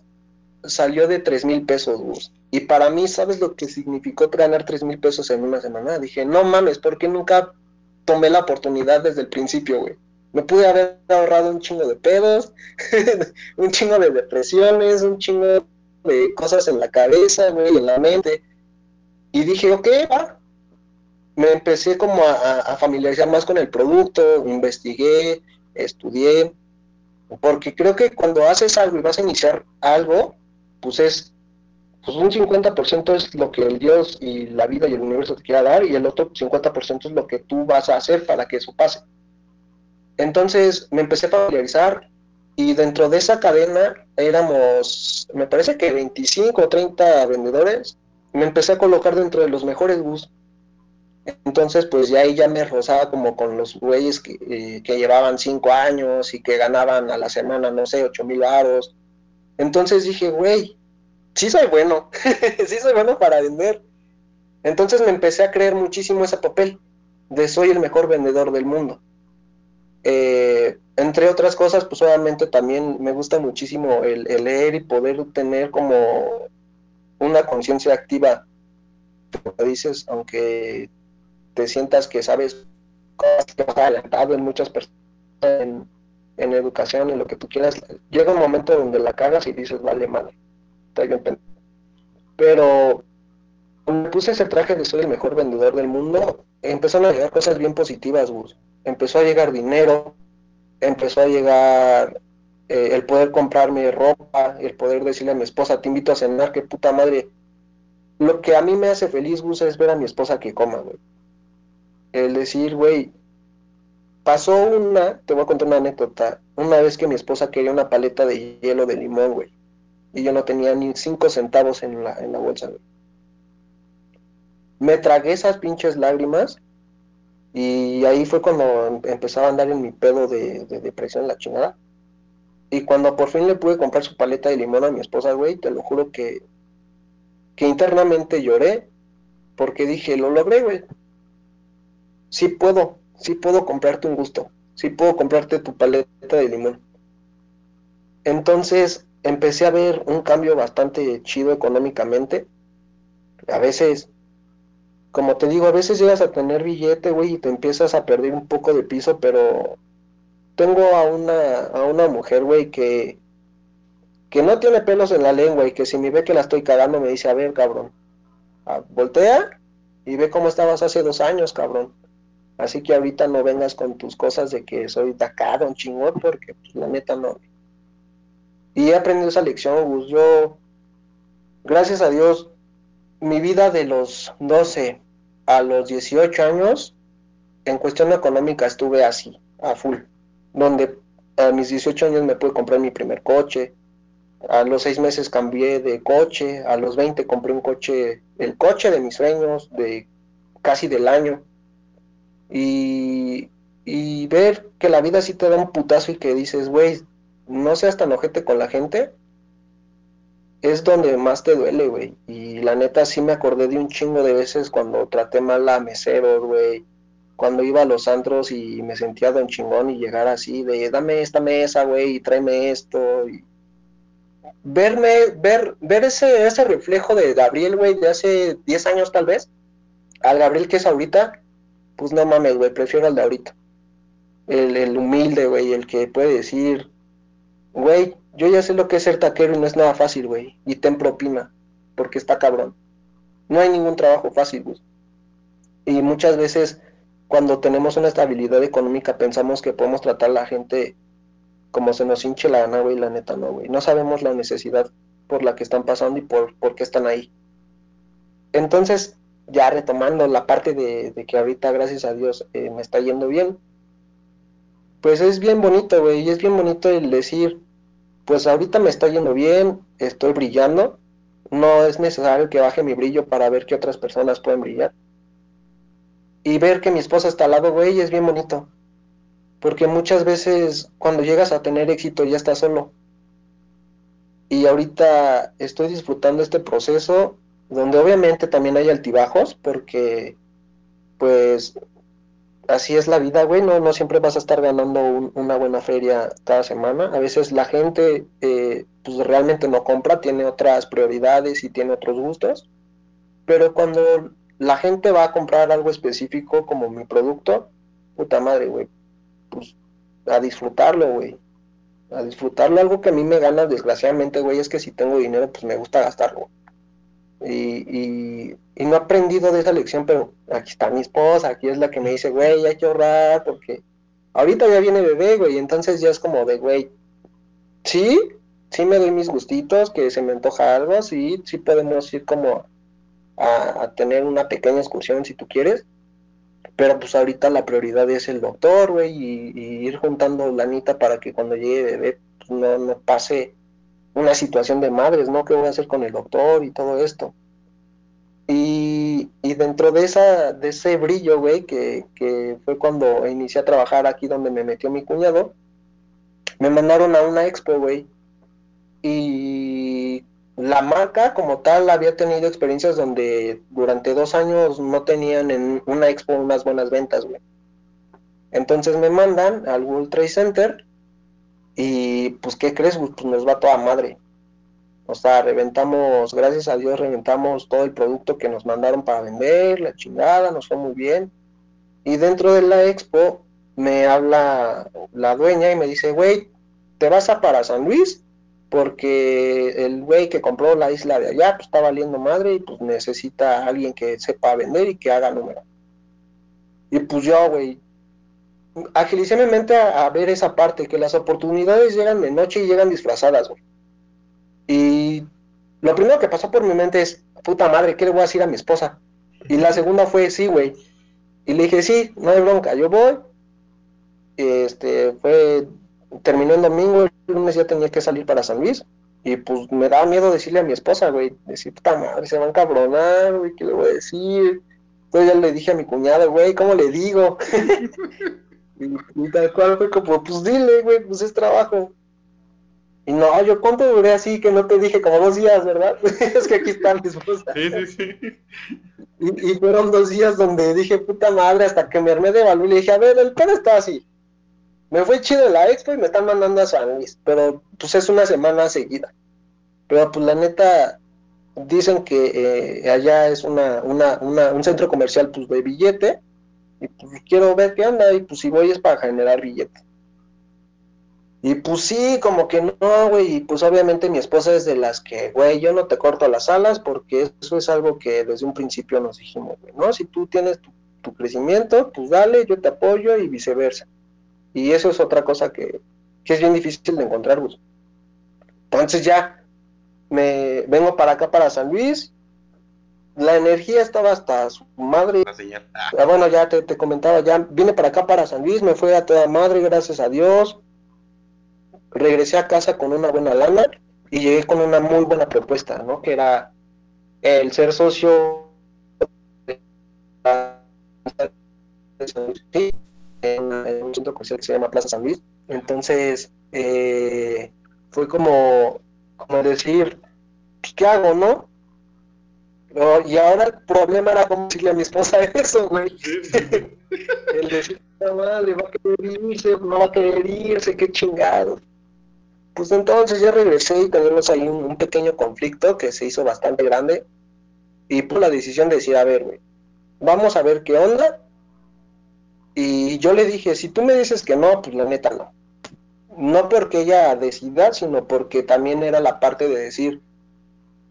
salió de tres mil pesos, Y para mí, ¿sabes lo que significó ganar tres mil pesos en una semana? Dije, no mames, ¿por qué nunca tomé la oportunidad desde el principio, güey? Me pude haber ahorrado un chingo de pedos, un chingo de depresiones, un chingo de cosas en la cabeza, güey, en la mente. Y dije, ok, va. Me empecé como a, familiarizar más con el producto, investigué, estudié, porque creo que cuando haces algo y vas a iniciar algo, pues es pues un 50% es lo que el Dios y la vida y el universo te quiera dar y el otro 50% es lo que tú vas a hacer para que eso pase. Entonces me empecé a familiarizar y dentro de esa cadena éramos, me parece que 25 o 30 vendedores, me empecé a colocar dentro de los mejores bus. Entonces, pues ya ahí ya me rozaba como con los güeyes que, eh, que llevaban 5 años y que ganaban a la semana, no sé, 8 mil varos. Entonces dije, güey, sí soy bueno, sí soy bueno para vender. Entonces me empecé a creer muchísimo ese papel de soy el mejor vendedor del mundo. Eh, entre otras cosas, pues obviamente también me gusta muchísimo el, leer y poder tener como una conciencia activa, dices, aunque te sientas que sabes que vas adelantado en muchas personas, en, educación, en lo que tú quieras, llega un momento donde la cagas y dices, vale, madre pero cuando puse ese traje de soy el mejor vendedor del mundo, empezaron a llegar cosas bien positivas, Gus. Empezó a llegar dinero, empezó a llegar eh, el poder comprarme ropa, el poder decirle a mi esposa, te invito a cenar, que puta madre. Lo que a mí me hace feliz, Gus, es ver a mi esposa que coma, güey. El decir, güey, pasó una, te voy a contar una anécdota, una vez que mi esposa quería una paleta de hielo de limón, güey y yo no tenía ni cinco centavos en la, en la bolsa. Me tragué esas pinches lágrimas y ahí fue cuando em, empezaba a andar en mi pedo de, de depresión, la chingada. Y cuando por fin le pude comprar su paleta de limón a mi esposa, güey, te lo juro que, que internamente lloré porque dije, lo logré, güey. Sí puedo, sí puedo comprarte un gusto, sí puedo comprarte tu paleta de limón. Entonces, empecé a ver un cambio bastante chido económicamente. A veces, como te digo, a veces llegas a tener billete, güey, y te empiezas a perder un poco de piso, pero tengo a una, a una mujer, güey, que, que no tiene pelos en la lengua y que si me ve que la estoy cagando me dice, a ver, cabrón, voltea y ve cómo estabas hace dos años, cabrón. Así que ahorita no vengas con tus cosas de que soy tacado, un chingón, porque pues, la neta no. Y he aprendido esa lección, Yo, gracias a Dios, mi vida de los 12 a los 18 años, en cuestión económica estuve así, a full. Donde a mis 18 años me pude comprar mi primer coche. A los 6 meses cambié de coche. A los 20 compré un coche, el coche de mis sueños, de casi del año. Y, y ver que la vida sí te da un putazo y que dices, güey, no seas tan ojete con la gente, es donde más te duele, güey. Y la neta sí me acordé de un chingo de veces cuando traté mal a meseros, güey. Cuando iba a los antros y me sentía don chingón y llegar así de dame esta mesa, güey, y tráeme esto. Y... Verme, ver, ver ese, ese reflejo de Gabriel, güey, de hace 10 años tal vez, al Gabriel que es ahorita, pues no mames, güey, prefiero al de ahorita. El, el humilde, güey, el que puede decir, Güey, yo ya sé lo que es ser taquero y no es nada fácil, güey. Y ten propina, porque está cabrón. No hay ningún trabajo fácil, güey. Y muchas veces cuando tenemos una estabilidad económica pensamos que podemos tratar a la gente como se nos hinche la gana, güey, la neta no, güey. No sabemos la necesidad por la que están pasando y por, por qué están ahí. Entonces, ya retomando la parte de, que ahorita, gracias a Dios, eh, me está yendo bien, pues es bien bonito, güey, y es bien bonito el decir, pues ahorita me está yendo bien, estoy brillando, no es necesario que baje mi brillo para ver que otras personas pueden brillar. Y ver que mi esposa está al lado, güey, es bien bonito. Porque muchas veces cuando llegas a tener éxito ya estás solo. Y ahorita estoy disfrutando este proceso donde obviamente también hay altibajos porque pues así es la vida, güey, no, no siempre vas a estar ganando una buena feria cada semana. A veces la gente eh, pues realmente no compra, tiene otras prioridades y tiene otros gustos. Pero cuando la gente va a comprar algo específico como mi producto, puta madre, güey, pues a disfrutarlo, güey. A disfrutarlo. Algo que a mí me gana, desgraciadamente, güey, es que si tengo dinero, pues me gusta gastarlo. Y, y, no he aprendido de esa lección, pero aquí está mi esposa, aquí es la que me dice, güey, hay que ahorrar, porque ahorita ya viene bebé, güey, entonces ya es como de, güey, sí, sí me doy mis gustitos, que se me antoja algo, sí, sí podemos ir como a, tener una pequeña excursión si tú quieres, pero pues ahorita la prioridad es el doctor, güey, y, ir juntando lanita para que cuando llegue bebé pues, no, no pase una situación de madres, ¿no? ¿Qué voy a hacer con el doctor y todo esto? Y, dentro de, esa, de ese brillo, güey, que, que fue cuando inicié a trabajar aquí donde me metió mi cuñado, me mandaron a una expo, güey. Y la marca como tal había tenido experiencias donde durante dos años no tenían en una expo unas buenas ventas, güey. Entonces me mandan al World Trade Center y pues, ¿qué crees? Pues nos va toda madre. O sea, reventamos, gracias a Dios, reventamos todo el producto que nos mandaron para vender, la chingada, nos fue muy bien. Y dentro de la expo me habla la dueña y me dice, güey, ¿te vas a para San Luis? Porque el güey que compró la isla de allá pues, está valiendo madre y pues necesita alguien que sepa vender y que haga número. Y pues yo, güey, agilicé mi mente a, ver esa parte, que las oportunidades llegan de noche y llegan disfrazadas. Y lo primero que pasó por mi mente es, puta madre, ¿qué le voy a decir a mi esposa? Y la segunda fue, sí, güey. Y le dije, sí, no hay bronca, yo voy. Este, fue, terminó el domingo, el lunes ya tenía que salir para San Luis. Y pues me daba miedo decirle a mi esposa, güey, decir, puta madre, se van a cabronar, güey, ¿qué le voy a decir? Entonces ya le dije a mi cuñado, güey, ¿cómo le digo? Y, tal cual fue como, pues dile, güey, pues es trabajo. Y no, yo cuánto duré así que no te dije como dos días, ¿verdad? es que aquí está mi esposa. Sí, sí, sí. Y, fueron dos días donde dije, puta madre, hasta que me armé de valor y le dije, a ver, el plan está así. Me fue chido la expo y me están mandando a San Luis, pero pues es una semana seguida. Pero pues la neta, dicen que eh, allá es una, una, una, un centro comercial pues de billete y pues quiero ver qué onda, y pues si voy es para generar billetes. Y pues sí, como que no, güey, y pues obviamente mi esposa es de las que, güey, yo no te corto las alas porque eso es algo que desde un principio nos dijimos, güey, ¿no? Si tú tienes tu, crecimiento, pues dale, yo te apoyo y viceversa. Y eso es otra cosa que, que es bien difícil de encontrar, güey. Entonces ya me vengo para acá, para San Luis, la energía estaba hasta su madre. Ah, bueno, ya te, comentaba, ya vine para acá, para San Luis, me fue a toda madre, gracias a Dios. Regresé a casa con una buena lana y llegué con una muy buena propuesta, ¿no? Que era el ser socio en, un centro comercial que se llama Plaza San Luis. Entonces, eh, fue como, como decir, pues, ¿qué hago, no? Y ahora el problema era cómo decirle a mi esposa eso, güey. el decir, madre, va a querer irse, no va a querer irse, qué chingado. Pues entonces ya regresé y tenemos ahí un, pequeño conflicto que se hizo bastante grande. Y pues la decisión de decir, a ver, güey, vamos a ver qué onda. Y yo le dije, si tú me dices que no, pues la neta no. No porque ella decida, sino porque también era la parte de decir,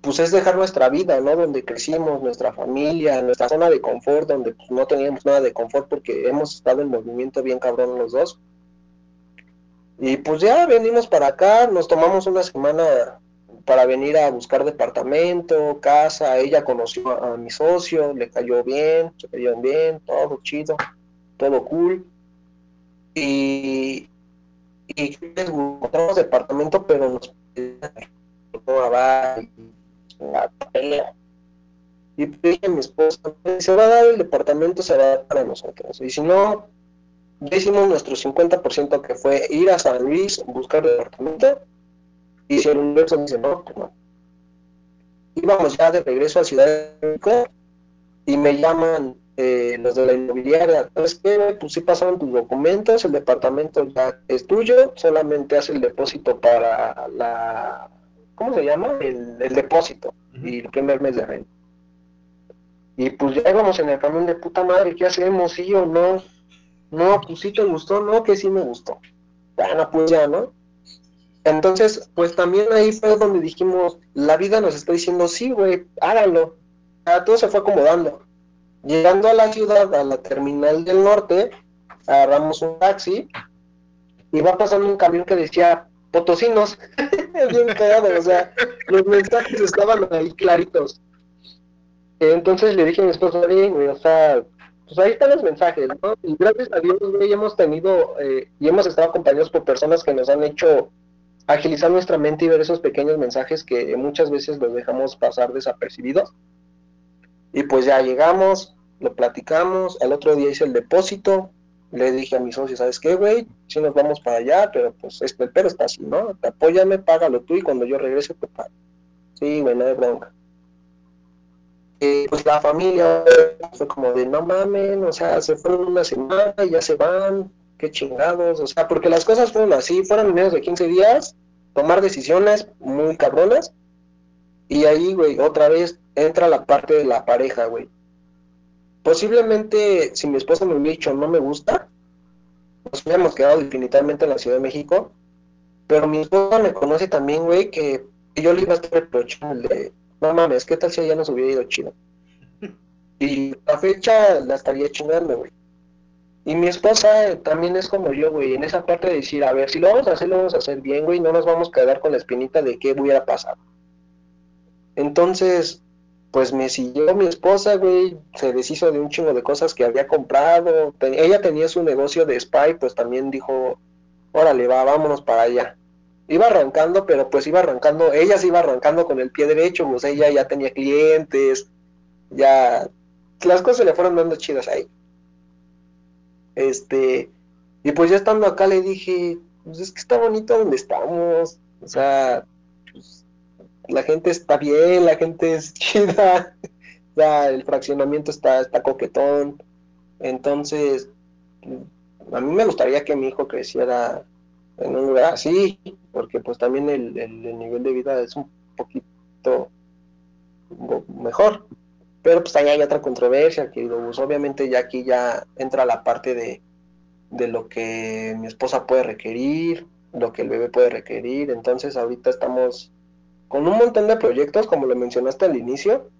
pues es dejar nuestra vida, ¿no? Donde crecimos, nuestra familia, nuestra zona de confort, donde pues, no teníamos nada de confort porque hemos estado en movimiento bien cabrón los dos. Y pues ya venimos para acá, nos tomamos una semana para venir a buscar departamento, casa, ella conoció a, mi socio, le cayó bien, se cayeron bien, todo chido, todo cool. Y, y encontramos departamento, pero nos la pelea. Y dije a mi esposa, se va a dar el departamento, se va a dar para nosotros. Y si no, ya hicimos nuestro 50% que fue ir a San Luis, buscar el departamento. Y si el universo dice no, pues no. Íbamos ya de regreso a Ciudad de México y me llaman eh, los de la inmobiliaria. ¿Sabes qué? Pues sí pasaron tus documentos, el departamento ya es tuyo, solamente hace el depósito para la ¿cómo se llama? El, depósito y el primer mes de renta. Y pues ya íbamos en el camión de puta madre, ¿qué hacemos? ¿Sí o no? No, pues sí te gustó, no, que sí me gustó. bueno, pues ya, ¿no? Entonces, pues también ahí fue donde dijimos, la vida nos está diciendo, sí, güey, háganlo. todo se fue acomodando. Llegando a la ciudad, a la terminal del norte, agarramos un taxi y va pasando un camión que decía potosinos. Bien cagado, o sea, los mensajes estaban ahí claritos. Entonces le dije a mi esposa, bien, güey, o sea, pues ahí están los mensajes, ¿no? Y gracias a Dios, güey, hemos tenido eh, y hemos estado acompañados por personas que nos han hecho agilizar nuestra mente y ver esos pequeños mensajes que muchas veces los dejamos pasar desapercibidos. Y pues ya llegamos, lo platicamos, al otro día hice el depósito, le dije a mi socio, ¿sabes qué, güey? Si nos vamos para allá, pero pues este, el pero está así, ¿no? Apóyame, págalo tú y cuando yo regrese te pago. Sí, güey, no hay bronca. Eh, pues la familia fue como de, no mames, o sea, se fueron una semana y ya se van, qué chingados, o sea, porque las cosas fueron así, fueron menos de 15 días, tomar decisiones muy cabronas, y ahí, güey, otra vez entra la parte de la pareja, güey. Posiblemente, si mi esposa me hubiera dicho no me gusta, nos hubiéramos quedado definitivamente en la Ciudad de México. Pero mi esposa me conoce también, güey, que yo le iba a estar reprochando de, no mames, ¿qué tal si ella nos hubiera ido chido? Y la fecha la estaría chingando, güey. Y mi esposa también es como yo, güey, en esa parte de decir, a ver, si lo vamos a hacer, lo vamos a hacer bien, güey, no nos vamos a quedar con la espinita de qué hubiera pasado. Entonces, pues me siguió mi esposa, güey, se deshizo de un chingo de cosas que había comprado. ella tenía su negocio de spy, pues también dijo, órale, va, vámonos para allá. Iba arrancando, pero pues iba arrancando, ella se iba arrancando con el pie derecho, pues ella ya tenía clientes, ya las cosas se le fueron dando chidas ahí. Este, y pues ya estando acá le dije, pues es que está bonito donde estamos, o sea, la gente está bien, la gente es chida, ya el fraccionamiento está, está coquetón. Entonces, a mí me gustaría que mi hijo creciera en un lugar así, porque pues también el, nivel de vida es un poquito mejor. Pero pues ahí hay otra controversia, que obviamente ya aquí ya entra la parte de, de lo que mi esposa puede requerir, lo que el bebé puede requerir. Entonces ahorita estamos con un montón de proyectos, como lo mencionaste al inicio.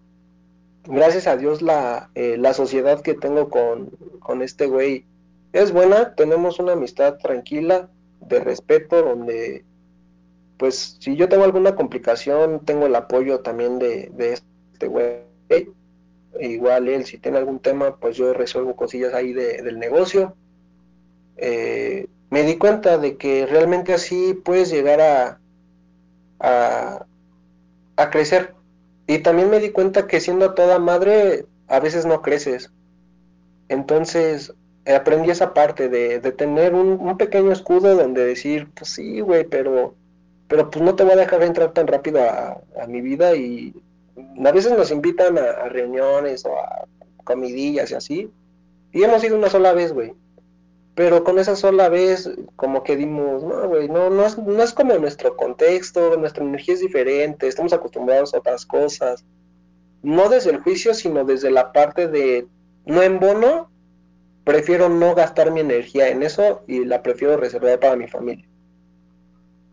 Gracias a Dios la, eh, la sociedad que tengo con, con este güey es buena, tenemos una amistad tranquila, de respeto, donde pues si yo tengo alguna complicación, tengo el apoyo también de, de este güey. Igual él, si tiene algún tema, pues yo resuelvo cosillas ahí de, del negocio. Eh, me di cuenta de que realmente así puedes llegar a, a, a crecer. Y también me di cuenta que siendo toda madre, a veces no creces. Entonces, aprendí esa parte de, tener un, pequeño escudo donde decir, pues sí, güey, pero, pero pues no te voy a dejar entrar tan rápido a, mi vida y a veces nos invitan a, a, reuniones o a comidillas y así. Y hemos ido una sola vez, güey pero con esa sola vez como que dimos, no, güey, no, no, es, no es como nuestro contexto, nuestra energía es diferente, estamos acostumbrados a otras cosas, no desde el juicio, sino desde la parte de, no en bono, prefiero no gastar mi energía en eso y la prefiero reservar para mi familia.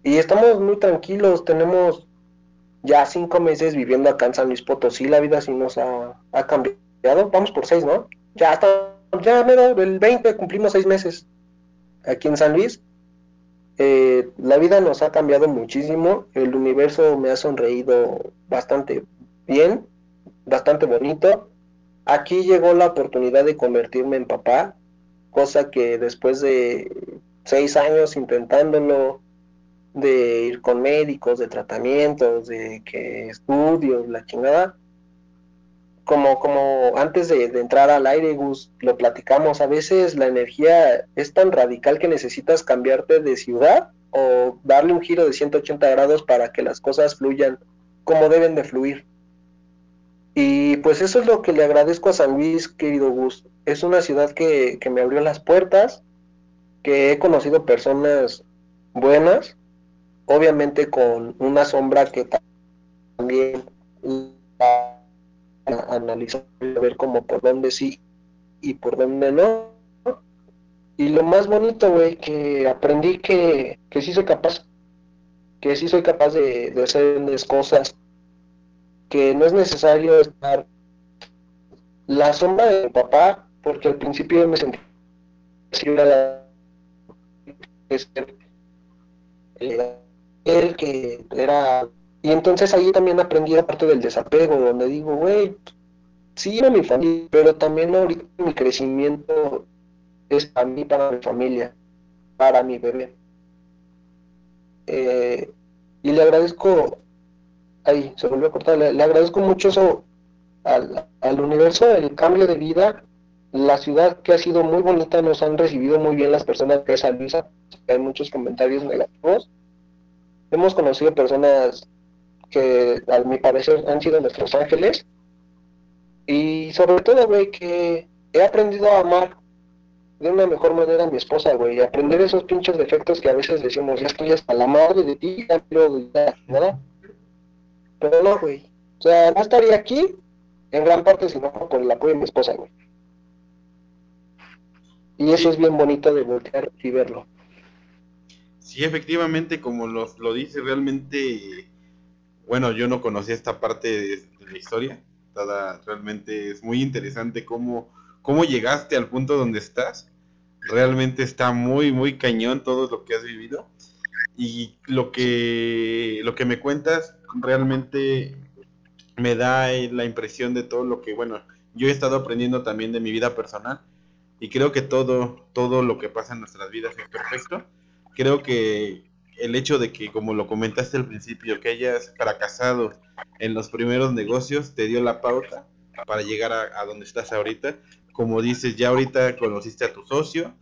Y estamos muy tranquilos, tenemos ya cinco meses viviendo acá en San Luis Potosí, la vida sí nos ha, ha cambiado, vamos por seis, ¿no? Ya está ya el 20 cumplimos seis meses aquí en San Luis. Eh, la vida nos ha cambiado muchísimo, el universo me ha sonreído bastante bien, bastante bonito. Aquí llegó la oportunidad de convertirme en papá, cosa que después de seis años intentándolo, de ir con médicos, de tratamientos, de que estudios, la chingada, como, como antes de, entrar al aire, Gus, lo platicamos, a veces la energía es tan radical que necesitas cambiarte de ciudad o darle un giro de 180 grados para que las cosas fluyan como deben de fluir. Y pues eso es lo que le agradezco a San Luis, querido Gus. Es una ciudad que, que me abrió las puertas, que he conocido personas buenas, obviamente con una sombra que también analizar, ver cómo por dónde sí y por dónde no. Y lo más bonito, güey, que aprendí que, que sí soy capaz, que sí soy capaz de, de hacer cosas, que no es necesario estar la sombra de mi papá, porque al principio me sentí él que era y entonces ahí también aprendí la parte del desapego donde digo güey sí era mi familia pero también ahorita mi crecimiento es para mí para mi familia para mi bebé eh, y le agradezco ahí se volvió a cortar le, agradezco mucho eso al, al universo el cambio de vida la ciudad que ha sido muy bonita, nos han recibido muy bien las personas de San Luisa, hay muchos comentarios negativos. Hemos conocido personas que a mi parecer han sido nuestros ángeles. Y sobre todo, güey, que he aprendido a amar de una mejor manera a mi esposa, güey, y aprender esos pinches defectos que a veces decimos, ya estoy hasta la madre de ti, ya nada. Pero no, güey. O sea, no estaría aquí en gran parte si no por el apoyo de mi esposa, güey. Y eso es bien bonito de voltear y verlo. Sí, efectivamente, como lo, lo dice, realmente, bueno, yo no conocía esta parte de, la historia. realmente es muy interesante cómo, cómo llegaste al punto donde estás. Realmente está muy, muy cañón todo lo que has vivido. Y lo que, lo que me cuentas realmente me da la impresión de todo lo que, bueno, yo he estado aprendiendo también de mi vida personal y creo que todo, todo lo que pasa en nuestras vidas es perfecto. Creo que el hecho de que, como lo comentaste al principio, que hayas fracasado en los primeros negocios te dio la pauta para llegar a, donde estás ahorita. Como dices, ya ahorita conociste a tu socio,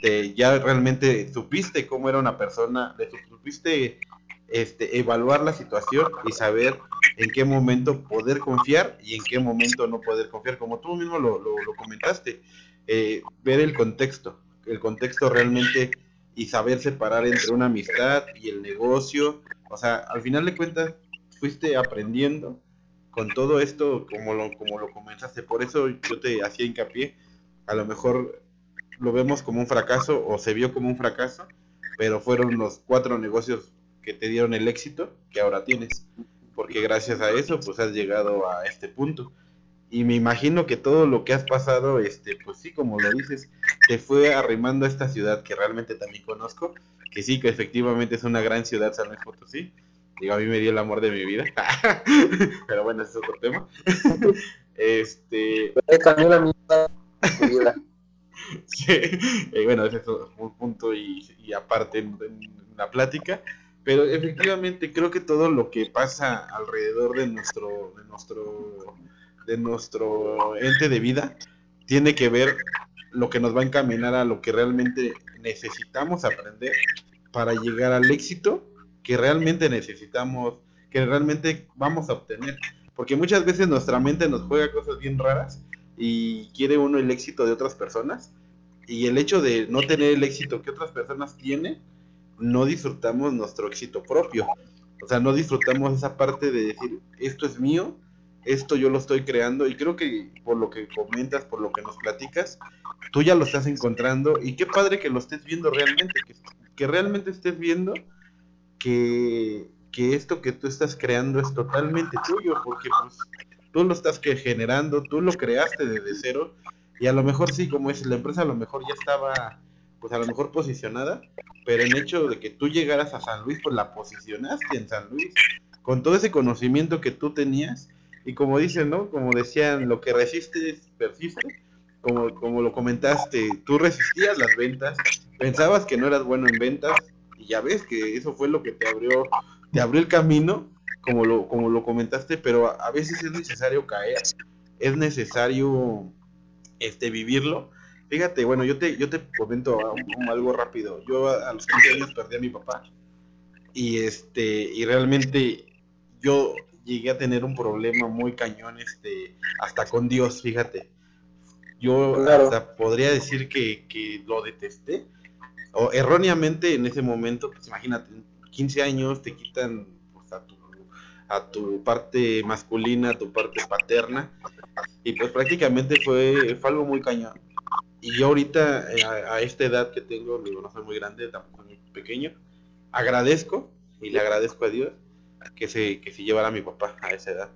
te, ya realmente supiste cómo era una persona, le supiste este, evaluar la situación y saber en qué momento poder confiar y en qué momento no poder confiar, como tú mismo lo, lo, lo comentaste. Eh, ver el contexto, el contexto realmente y saber separar entre una amistad y el negocio. O sea, al final de cuentas, fuiste aprendiendo con todo esto como lo, como lo comenzaste. Por eso yo te hacía hincapié. A lo mejor lo vemos como un fracaso o se vio como un fracaso, pero fueron los cuatro negocios que te dieron el éxito que ahora tienes. Porque gracias a eso, pues has llegado a este punto y me imagino que todo lo que has pasado, este, pues sí, como lo dices, te fue arrimando a esta ciudad que realmente también conozco, que sí, que efectivamente es una gran ciudad, San Luis Potosí. Digo, a mí me dio el amor de mi vida. Pero bueno, ese es otro tema. este. También la vida. sí, bueno, ese es un punto y, aparte en, la plática. Pero efectivamente creo que todo lo que pasa alrededor de nuestro, de nuestro de nuestro ente de vida tiene que ver lo que nos va a encaminar a lo que realmente necesitamos aprender para llegar al éxito que realmente necesitamos, que realmente vamos a obtener. Porque muchas veces nuestra mente nos juega cosas bien raras y quiere uno el éxito de otras personas. Y el hecho de no tener el éxito que otras personas tienen, no disfrutamos nuestro éxito propio. O sea, no disfrutamos esa parte de decir, esto es mío esto yo lo estoy creando y creo que por lo que comentas, por lo que nos platicas, tú ya lo estás encontrando y qué padre que lo estés viendo realmente, que, realmente estés viendo que, esto que tú estás creando es totalmente tuyo, porque pues tú lo estás que generando, tú lo creaste desde cero y a lo mejor sí, como es la empresa a lo mejor ya estaba pues a lo mejor posicionada, pero el hecho de que tú llegaras a San Luis, pues la posicionaste en San Luis, con todo ese conocimiento que tú tenías, y como dicen, ¿no? Como decían, lo que resistes persiste. Como, como lo comentaste, tú resistías las ventas, pensabas que no eras bueno en ventas y ya ves que eso fue lo que te abrió, te abrió el camino, como lo, como lo comentaste, pero a, veces es necesario caer, es necesario este vivirlo. Fíjate, bueno, yo te, yo te comento algo rápido. Yo a, a los 15 años perdí a mi papá y este y realmente yo llegué a tener un problema muy cañón, este, hasta con Dios, fíjate. Yo hasta podría decir que, que, lo detesté. O erróneamente en ese momento, pues imagínate, 15 años te quitan pues, a, tu, a tu parte masculina, a tu parte paterna. Y pues prácticamente fue, fue algo muy cañón. Y yo ahorita, eh, a, esta edad que tengo, digo, no soy muy grande, tampoco muy pequeño, agradezco y le agradezco a Dios que se, que se llevara mi papá a esa edad.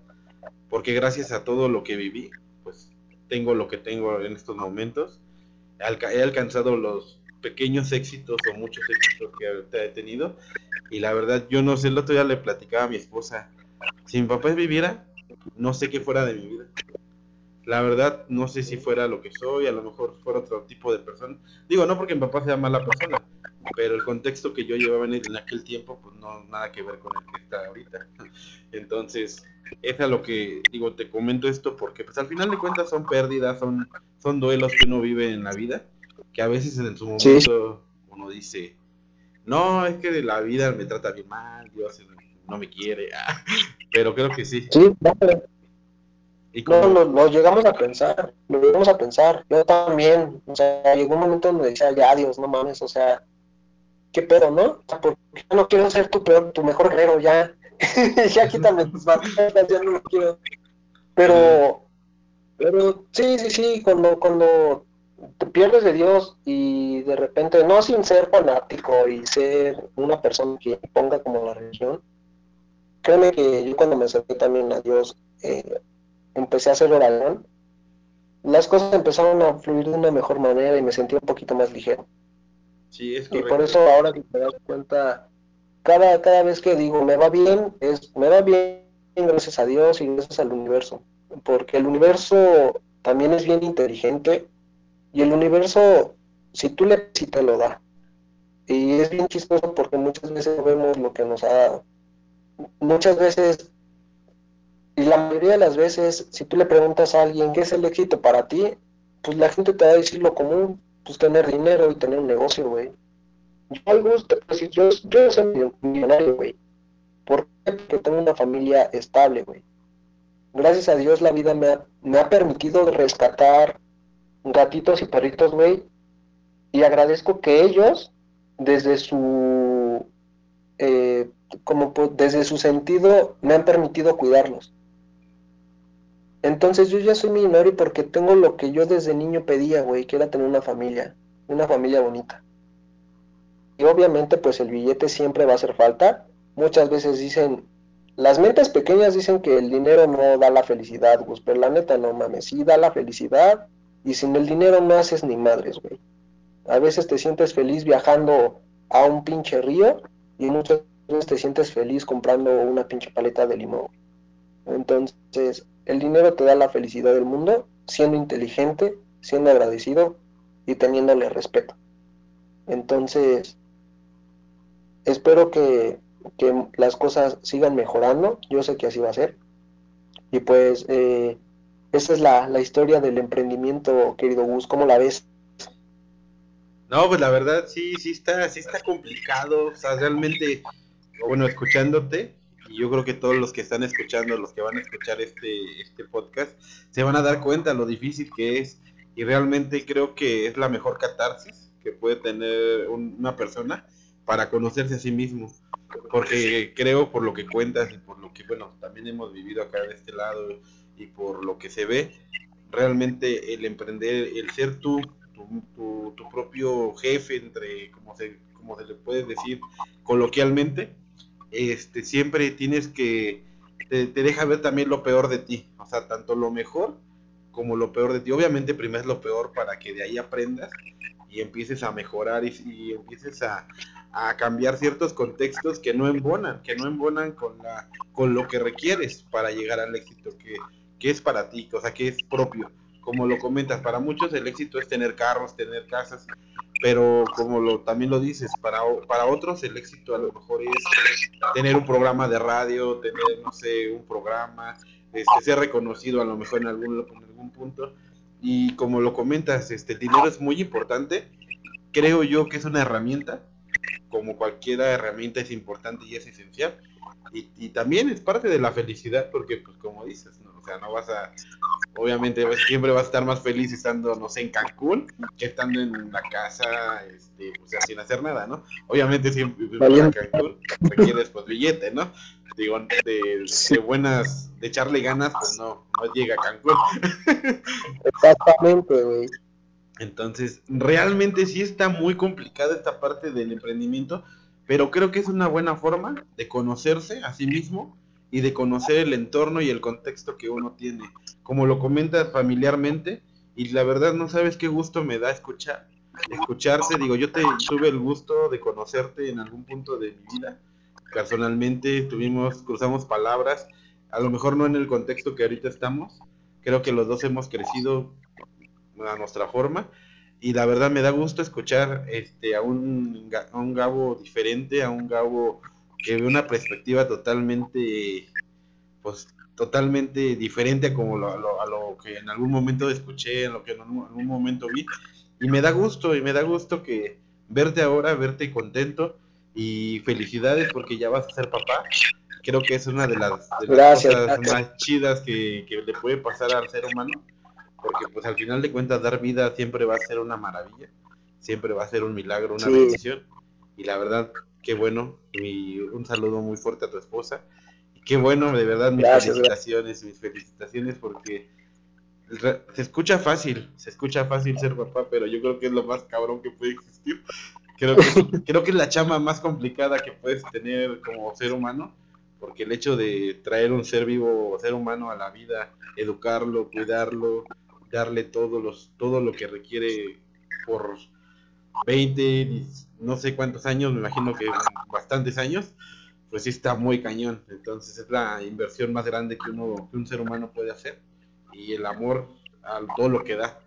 Porque gracias a todo lo que viví, pues tengo lo que tengo en estos momentos. He alcanzado los pequeños éxitos o muchos éxitos que he tenido. Y la verdad, yo no sé, el otro día le platicaba a mi esposa, si mi papá viviera, no sé qué fuera de mi vida. La verdad, no sé si fuera lo que soy, a lo mejor fuera otro tipo de persona. Digo, no porque mi papá sea mala persona, pero el contexto que yo llevaba en, aquel tiempo, pues no nada que ver con el que está ahorita. Entonces, es a lo que digo, te comento esto porque pues al final de cuentas son pérdidas, son, son duelos que uno vive en la vida, que a veces en su momento uno dice, no, es que la vida me trata bien mal, Dios no me quiere, pero creo que sí. Sí, no, lo, llegamos a pensar, lo llegamos a pensar. Yo también, o sea, llegó un momento donde decía, ya, Dios, no mames, o sea, qué pedo, ¿no? O sea, porque yo no quiero ser tu peor, tu mejor guerrero, ya. ya quítame tus barreras, ya no lo quiero. Pero, pero sí, sí, sí, cuando, cuando te pierdes de Dios y de repente, no sin ser fanático y ser una persona que ponga como la religión, créeme que yo cuando me acerqué también a Dios, eh, empecé a hacer oración, las cosas empezaron a fluir de una mejor manera y me sentí un poquito más ligero. Sí, es Y por eso ahora que te das cuenta, cada, cada vez que digo me va bien, es me va bien gracias a Dios y gracias al universo. Porque el universo también es bien inteligente y el universo, si tú le si te lo da. Y es bien chistoso porque muchas veces vemos lo que nos ha dado. Muchas veces y la mayoría de las veces, si tú le preguntas a alguien qué es el éxito para ti, pues la gente te va a decir lo común, pues tener dinero y tener un negocio, güey. Yo al gusto, pues, yo, yo soy millonario, güey. ¿Por qué? Porque tengo una familia estable, güey. Gracias a Dios la vida me ha, me ha permitido rescatar gatitos y perritos, güey. Y agradezco que ellos, desde su, eh, como desde su sentido, me han permitido cuidarlos. Entonces yo ya soy millonario porque tengo lo que yo desde niño pedía, güey, que era tener una familia, una familia bonita. Y obviamente pues el billete siempre va a hacer falta. Muchas veces dicen, las mentes pequeñas dicen que el dinero no da la felicidad, güey, pero la neta no mames, sí da la felicidad y sin el dinero no haces ni madres, güey. A veces te sientes feliz viajando a un pinche río y muchas veces te sientes feliz comprando una pinche paleta de limón. Entonces, el dinero te da la felicidad del mundo siendo inteligente, siendo agradecido y teniéndole respeto. Entonces, espero que, las cosas sigan mejorando. Yo sé que así va a ser. Y pues, eh, esa es la, la historia del emprendimiento, querido Gus. ¿Cómo la ves? No, pues la verdad sí, sí está, sí está complicado. O sea, realmente, bueno, escuchándote, yo creo que todos los que están escuchando, los que van a escuchar este, este podcast, se van a dar cuenta lo difícil que es y realmente creo que es la mejor catarsis que puede tener una persona para conocerse a sí mismo. Porque creo por lo que cuentas y por lo que, bueno, también hemos vivido acá de este lado y por lo que se ve, realmente el emprender, el ser tú, tu, tu, propio jefe, entre, como se, como se le puede decir coloquialmente, este, siempre tienes que, te, deja ver también lo peor de ti, o sea, tanto lo mejor como lo peor de ti. Obviamente primero es lo peor para que de ahí aprendas y empieces a mejorar y, empieces a, cambiar ciertos contextos que no embonan, que no embonan con, la, con lo que requieres para llegar al éxito que, que es para ti, o sea, que es propio. Como lo comentas, para muchos el éxito es tener carros, tener casas, pero como lo, también lo dices, para, para otros el éxito a lo mejor es tener un programa de radio, tener, no sé, un programa, este, ser reconocido a lo mejor en algún, en algún punto. Y como lo comentas, este, el dinero es muy importante. Creo yo que es una herramienta, como cualquier herramienta es importante y es esencial. Y, y también es parte de la felicidad, porque pues como dices, ¿no? O sea, no vas a obviamente pues, siempre vas a estar más feliz estando, no sé, en Cancún que estando en la casa, este, o sea, sin hacer nada, ¿no? Obviamente siempre en Cancún requieres pues billete, ¿no? Digo, de, de, buenas, de echarle ganas, pues no, no llega a Cancún. Exactamente, güey. Entonces, realmente sí está muy complicada esta parte del emprendimiento, pero creo que es una buena forma de conocerse a sí mismo y de conocer el entorno y el contexto que uno tiene. Como lo comentas familiarmente, y la verdad no sabes qué gusto me da escuchar, escucharse, digo, yo te tuve el gusto de conocerte en algún punto de mi vida, personalmente tuvimos, cruzamos palabras, a lo mejor no en el contexto que ahorita estamos, creo que los dos hemos crecido a nuestra forma, y la verdad me da gusto escuchar este a un, a un Gabo diferente, a un Gabo que ve una perspectiva totalmente, pues totalmente diferente a como lo, a lo, que en algún momento escuché, en lo que en algún momento vi. Y me da gusto, y me da gusto que verte ahora, verte contento y felicidades porque ya vas a ser papá. Creo que es una de las, cosas más chidas que, que le puede pasar al ser humano porque pues al final de cuentas dar vida siempre va a ser una maravilla, siempre va a ser un milagro, una bendición. Y la verdad, qué bueno, y un saludo muy fuerte a tu esposa. Y qué bueno, de verdad, mis felicitaciones, mis felicitaciones porque se escucha fácil, se escucha fácil ser papá, pero yo creo que es lo más cabrón que puede existir. Creo que, creo que es la chama más complicada que puedes tener como ser humano, porque el hecho de traer un ser vivo, ser humano a la vida, educarlo, cuidarlo, darle todo, los, todo lo que requiere por 20, no sé cuántos años, me imagino que bastantes años, pues sí está muy cañón. Entonces es la inversión más grande que, uno, que un ser humano puede hacer y el amor a todo lo que da.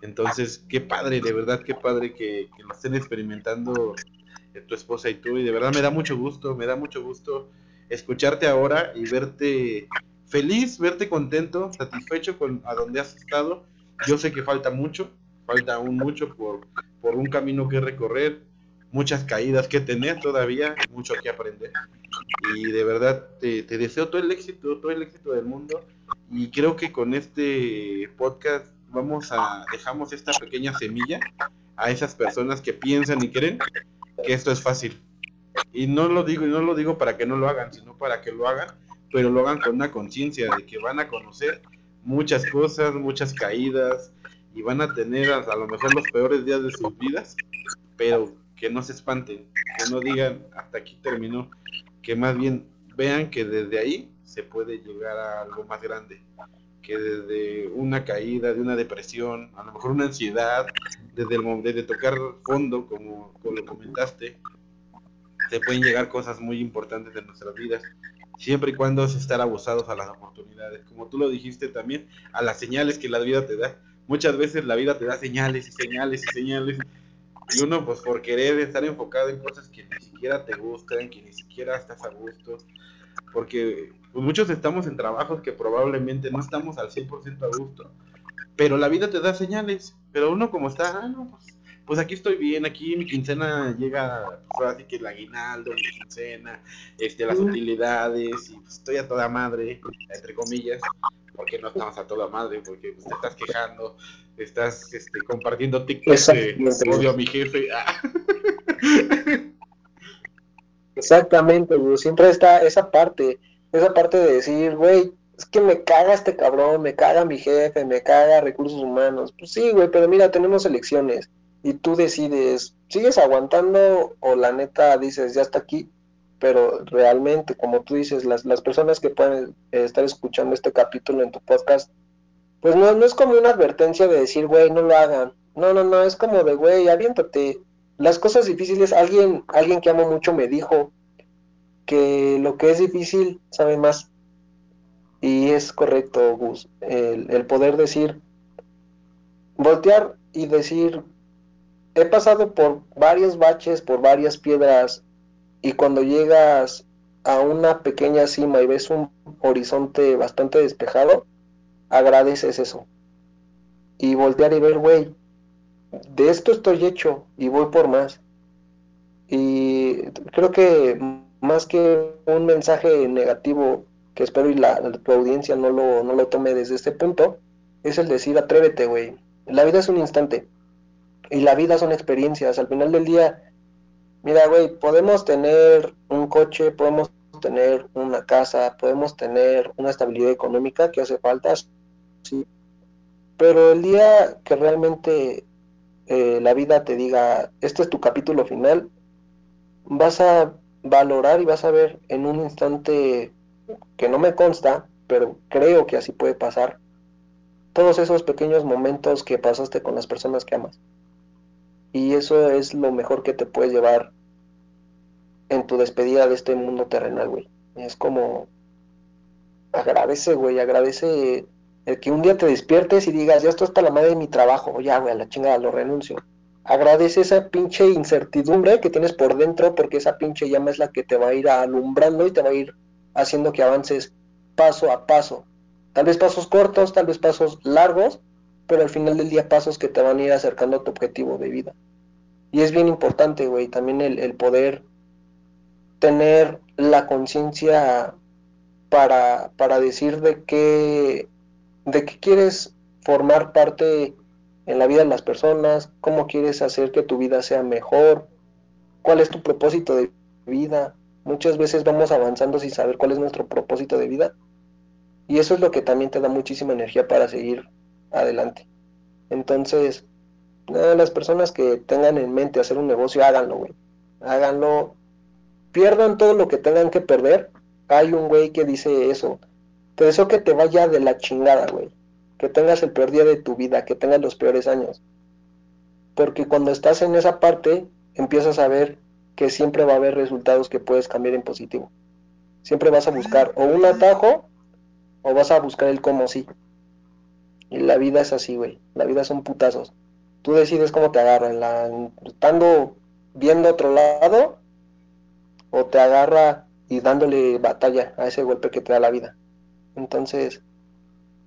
Entonces, qué padre, de verdad, qué padre que, que lo estén experimentando tu esposa y tú. Y de verdad me da mucho gusto, me da mucho gusto escucharte ahora y verte feliz, verte contento, satisfecho con a donde has estado. Yo sé que falta mucho, falta aún mucho por, por un camino que recorrer, muchas caídas que tener todavía, mucho que aprender. Y de verdad te, deseo todo el éxito, todo el éxito del mundo. Y creo que con este podcast vamos a dejamos esta pequeña semilla a esas personas que piensan y creen que esto es fácil. Y no lo digo y no lo digo para que no lo hagan, sino para que lo hagan pero lo hagan con una conciencia de que van a conocer muchas cosas, muchas caídas y van a tener a, lo mejor los peores días de sus vidas, pero que no se espanten, que no digan hasta aquí terminó, que más bien vean que desde ahí se puede llegar a algo más grande, que desde una caída, de una depresión, a lo mejor una ansiedad, desde el desde tocar fondo, como, como lo comentaste, se pueden llegar cosas muy importantes en nuestras vidas siempre y cuando es estar abusados a las oportunidades, como tú lo dijiste también, a las señales que la vida te da. Muchas veces la vida te da señales y señales y señales, y uno pues por querer estar enfocado en cosas que ni siquiera te gustan, que ni siquiera estás a gusto, porque pues, muchos estamos en trabajos que probablemente no estamos al 100% a gusto, pero la vida te da señales, pero uno como está, ah, no, pues pues aquí estoy bien, aquí mi quincena llega, pues así que el aguinaldo, mi quincena, este, las utilidades, y pues estoy a toda madre, entre comillas, porque no estamos a toda madre, porque pues, te estás quejando, estás este, compartiendo TikTok de odio a mi jefe. Ah. Exactamente, güey. Siempre está esa parte, esa parte de decir, güey, es que me caga este cabrón, me caga mi jefe, me caga recursos humanos. Pues sí, güey, pero mira, tenemos elecciones y tú decides, ¿sigues aguantando o la neta dices, ya está aquí? Pero realmente, como tú dices, las, las personas que pueden estar escuchando este capítulo en tu podcast, pues no, no es como una advertencia de decir, güey, no lo hagan. No, no, no, es como de, güey, aviéntate. Las cosas difíciles, alguien, alguien que amo mucho me dijo que lo que es difícil sabe más. Y es correcto, Gus. El, el poder decir, voltear y decir, he pasado por varios baches, por varias piedras, y cuando llegas a una pequeña cima y ves un horizonte bastante despejado, agradeces eso. Y voltear y ver, güey, de esto estoy hecho y voy por más. Y creo que más que un mensaje negativo, que espero y la, tu audiencia no lo, no lo tome desde este punto, es el decir, atrévete, güey. La vida es un instante y la vida son experiencias. Al final del día, mira, güey, podemos tener un coche, podemos tener una casa, podemos tener una estabilidad económica que hace falta, sí. Pero el día que realmente eh, la vida te diga, este es tu capítulo final, vas a valorar y vas a ver en un instante que no me consta, pero creo que así puede pasar, todos esos pequeños momentos que pasaste con las personas que amas. Y eso es lo mejor que te puedes llevar en tu despedida de este mundo terrenal, güey. Es como agradece, güey, agradece el que un día te despiertes y digas, ya esto está la madre de mi trabajo, ya, güey, a la chingada, lo renuncio. Agradece esa pinche incertidumbre que tienes por dentro, porque esa pinche llama es la que te va a ir alumbrando y te va a ir haciendo que avances paso a paso. Tal vez pasos cortos, tal vez pasos largos, pero al final del día pasos que te van a ir acercando a tu objetivo de vida. Y es bien importante, güey, también el, el poder tener la conciencia para, para decir de qué, de qué quieres formar parte en la vida de las personas, cómo quieres hacer que tu vida sea mejor, cuál es tu propósito de vida. Muchas veces vamos avanzando sin saber cuál es nuestro propósito de vida. Y eso es lo que también te da muchísima energía para seguir adelante. Entonces, las personas que tengan en mente hacer un negocio, háganlo, güey. Háganlo. Pierdan todo lo que tengan que perder hay un güey que dice eso. Te deseo que te vaya de la chingada, güey. Que tengas el peor día de tu vida, que tengas los peores años. Porque cuando estás en esa parte, empiezas a ver que siempre va a haber resultados que puedes cambiar en positivo. Siempre vas a buscar o un atajo o vas a buscar el cómo sí. Y la vida es así, güey. La vida son putazos. Tú decides cómo te agarran. La, estando viendo otro lado o te agarra y dándole batalla a ese golpe que te da la vida. Entonces,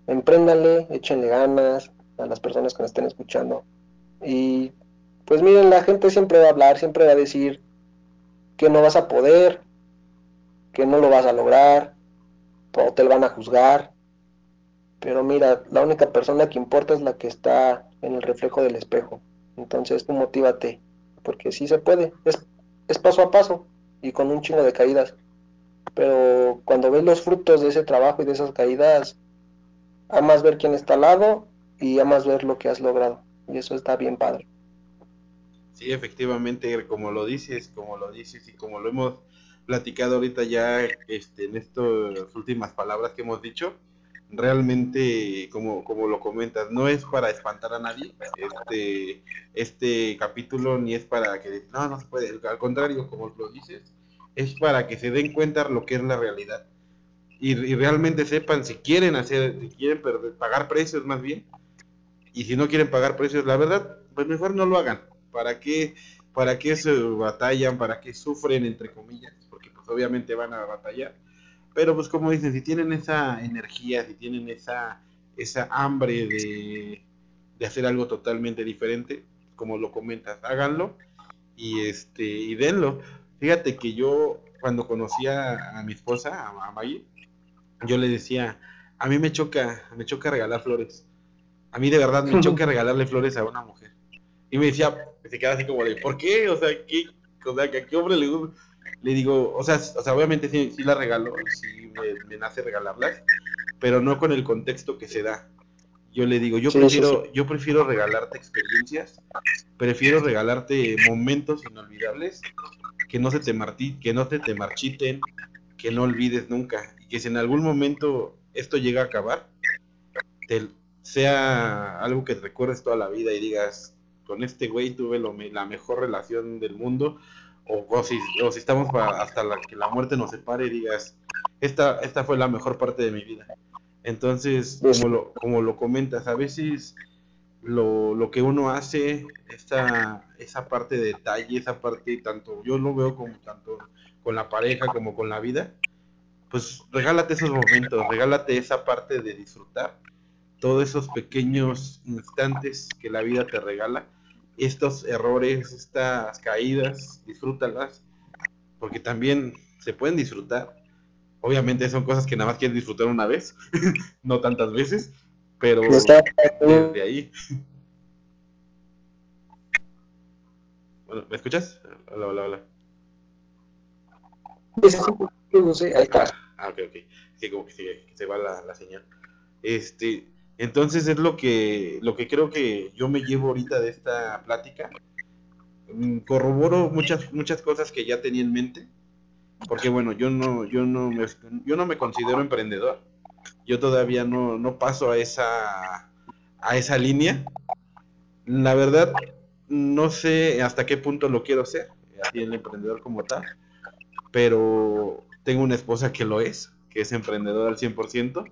empréndanle, échenle ganas a las personas que nos estén escuchando. Y pues miren, la gente siempre va a hablar, siempre va a decir que no vas a poder, que no lo vas a lograr, o te lo van a juzgar. Pero mira, la única persona que importa es la que está en el reflejo del espejo. Entonces tú motívate, porque sí se puede, es, es paso a paso y con un chingo de caídas pero cuando ves los frutos de ese trabajo y de esas caídas, amas ver quién está al lado y amas ver lo que has logrado. Y eso está bien padre. Sí, efectivamente, como lo dices, como lo dices y como lo hemos platicado ahorita ya este, en estas últimas palabras que hemos dicho, realmente, como, como lo comentas, no es para espantar a nadie este, este capítulo, ni es para que no, no se puede, al contrario, como lo dices, es para que se den cuenta lo que es la realidad y, realmente sepan si quieren hacer, si quieren pagar precios más bien, y si no quieren pagar precios, la verdad, pues mejor no lo hagan. ¿Para qué, para qué se batallan? ¿Para qué sufren, entre comillas? Porque pues obviamente van a batallar. Pero pues como dicen, si tienen esa energía, si tienen esa, esa hambre de, de hacer algo totalmente diferente, como lo comentas, háganlo y este y denlo. Fíjate que yo, cuando conocí a, mi esposa, a, Maggie, yo le decía, a mí me choca, me choca regalar flores. A mí de verdad me choca regalarle flores a una mujer. Y me decía, se queda así como de, ¿por qué? O sea, ¿qué, o sea, ¿a qué hombre le Le digo, o sea, o sea obviamente sí, sí la regalo, sí me, nace regalarlas, pero no con el contexto que se da. Yo le digo, yo prefiero, yo prefiero regalarte experiencias, prefiero regalarte momentos inolvidables que no se te que no te marchiten, que no olvides nunca, y que si en algún momento esto llega a acabar, te, sea algo que te recuerdes toda la vida y digas, con este güey tuve la mejor relación del mundo, o, si, si, estamos hasta la, que la muerte nos separe digas, esta, esta fue la mejor parte de mi vida. Entonces, como lo, como lo comentas, a veces lo, lo que uno hace, esa, esa parte de detalle, esa parte, tanto yo lo veo como tanto con la pareja como con la vida, pues regálate esos momentos, regálate esa parte de disfrutar, todos esos pequeños instantes que la vida te regala, estos errores, estas caídas, disfrútalas, porque también se pueden disfrutar. Obviamente son cosas que nada más quieres disfrutar una vez, no tantas veces, pero desde ahí. Bueno, ¿me escuchas? Hola, hola, hola. No sé, ahí está. Ah, ok, ok. Sí, como que, se va la, señal. Este, Entonces es lo que, lo que creo que yo me llevo ahorita de esta plática. Mm, corroboro muchas, muchas cosas que ya tenía en mente. Porque bueno, yo no, yo no me, yo no me considero emprendedor. Yo todavía no, no paso a esa, a esa línea. La verdad, no sé hasta qué punto lo quiero ser, así el emprendedor como tal, pero tengo una esposa que lo es, que es emprendedora al 100%,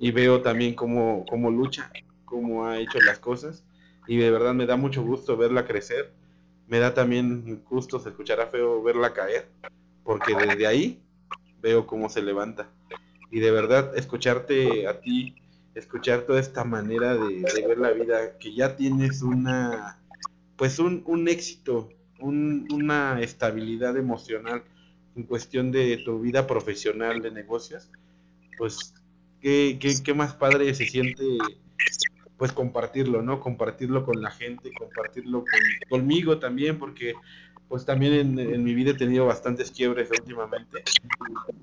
y veo también cómo, cómo lucha, cómo ha hecho las cosas, y de verdad me da mucho gusto verla crecer, me da también gusto, se escuchará feo verla caer, porque desde ahí veo cómo se levanta. Y de verdad, escucharte a ti, escuchar toda esta manera de, ver la vida, que ya tienes una, pues un, un éxito, una estabilidad emocional en cuestión de tu vida profesional de negocios, pues qué, qué, más padre se siente pues compartirlo, ¿no? Compartirlo con la gente, compartirlo conmigo también, porque pues también en, mi vida he tenido bastantes quiebres últimamente,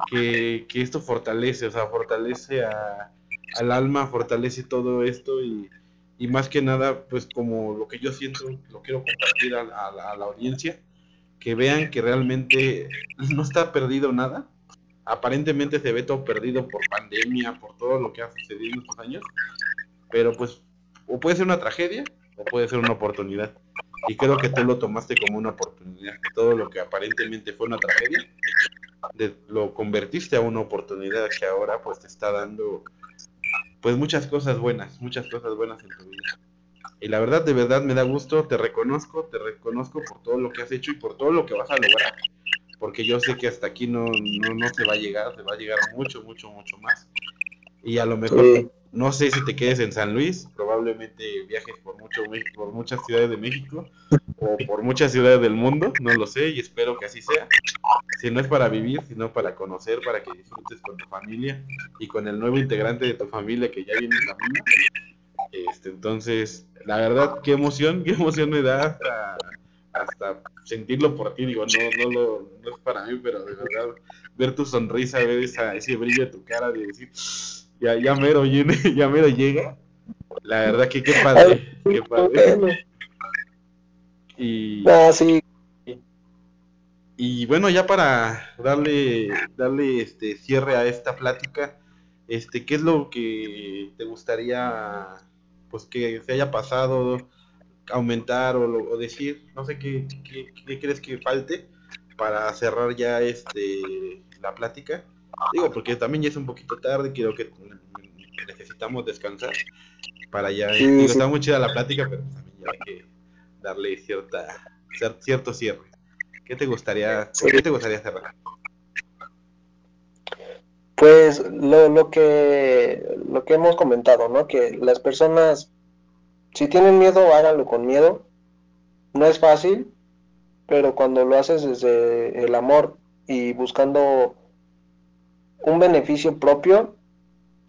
que, que esto fortalece, o sea, fortalece a, al alma, fortalece todo esto y, y, más que nada, pues como lo que yo siento, lo quiero compartir a, a, la audiencia, que vean que realmente no está perdido nada. Aparentemente se ve todo perdido por pandemia, por todo lo que ha sucedido en estos años, pero pues o puede ser una tragedia o puede ser una oportunidad. Y creo que tú lo tomaste como una oportunidad. Todo lo que aparentemente fue una tragedia, lo convertiste a una oportunidad que ahora pues te está dando pues muchas cosas buenas, muchas cosas buenas en tu vida. Y la verdad, de verdad me da gusto, te reconozco, te reconozco por todo lo que has hecho y por todo lo que vas a lograr. Porque yo sé que hasta aquí no, no, no se va a llegar, se va a llegar mucho, mucho, mucho más. Y a lo mejor, no sé si te quedes en San Luis, probablemente viajes por, mucho, por muchas ciudades de México o por muchas ciudades del mundo, no lo sé y espero que así sea. Si no es para vivir, sino para conocer, para que disfrutes con tu familia y con el nuevo integrante de tu familia que ya viene en camino. Este, entonces, la verdad, qué emoción, qué emoción me da hasta, sentirlo por ti. Digo, no, no, lo, no es para mí, pero de verdad, ver tu sonrisa, ver esa, ese brillo de tu cara, de decir, ya, ya mero viene, ya mero llega. La verdad que qué padre, qué padre. Y, ah, sí. y bueno, ya para darle, darle este cierre a esta plática, este, ¿qué es lo que te gustaría pues que se haya pasado, aumentar o, decir, no sé qué, qué, crees que falte para cerrar ya este la plática. Digo, porque también ya es un poquito tarde, creo que necesitamos descansar para ya... está muy chida la plática, pero también ya hay que darle cierta cierto cierre. ¿Qué te gustaría, ¿qué te gustaría cerrar? Pues lo, lo, que, lo que hemos comentado, ¿no? Que las personas, si tienen miedo, háganlo con miedo. No es fácil, pero cuando lo haces desde el amor y buscando un beneficio propio,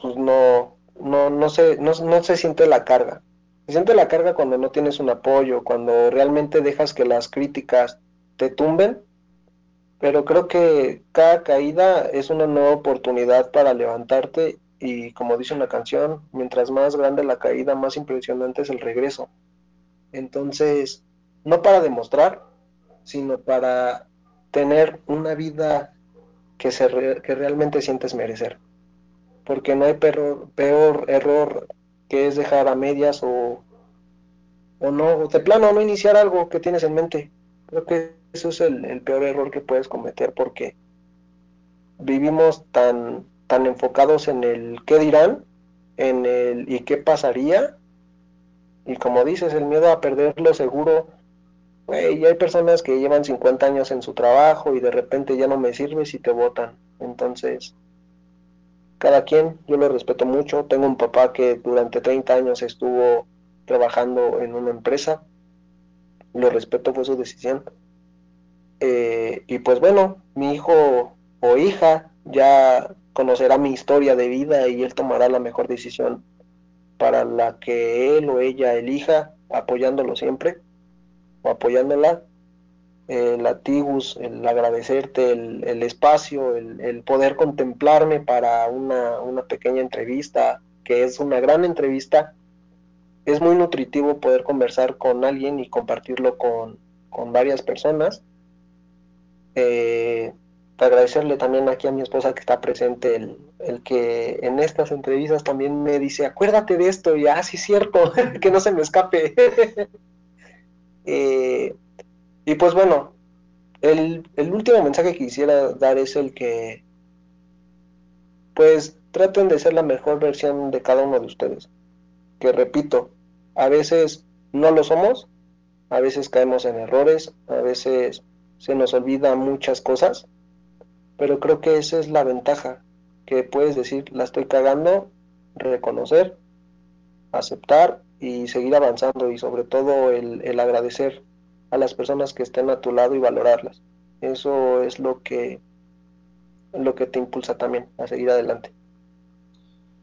pues no, no, no, se, no, no se siente la carga. Se siente la carga cuando no tienes un apoyo, cuando realmente dejas que las críticas te tumben pero creo que cada caída es una nueva oportunidad para levantarte y como dice una canción, mientras más grande la caída, más impresionante es el regreso. Entonces, no para demostrar, sino para tener una vida que, se que realmente sientes merecer. Porque no hay peor, peor error que es dejar a medias o, o no, o de plano no iniciar algo que tienes en mente. Creo que eso es el, peor error que puedes cometer porque vivimos tan, tan enfocados en el qué dirán, en el y qué pasaría, y como dices, el miedo a perderlo seguro, y hay personas que llevan 50 años en su trabajo y de repente ya no me sirves y te votan. Entonces, cada quien, yo lo respeto mucho. Tengo un papá que durante 30 años estuvo trabajando en una empresa. Lo respeto, fue su decisión. Eh, y pues bueno, mi hijo o hija ya conocerá mi historia de vida y él tomará la mejor decisión para la que él o ella elija, apoyándolo siempre o apoyándola. El atigus, el agradecerte el, espacio, el, poder contemplarme para una, una pequeña entrevista que es una gran entrevista. Es muy nutritivo poder conversar con alguien y compartirlo con, con varias personas. Eh, agradecerle también aquí a mi esposa que está presente, el, el, que en estas entrevistas también me dice, acuérdate de esto, y ah, es cierto, que no se me escape. Eh, y pues bueno, el, el, último mensaje que quisiera dar es el que, pues traten de ser la mejor versión de cada uno de ustedes. Que repito, a veces no lo somos, a veces caemos en errores, a veces se nos olvida muchas cosas, pero creo que esa es la ventaja, que puedes decir, la estoy cagando, reconocer, aceptar y seguir avanzando y sobre todo el, el agradecer a las personas que estén a tu lado y valorarlas. Eso es lo que, lo que te impulsa también a seguir adelante.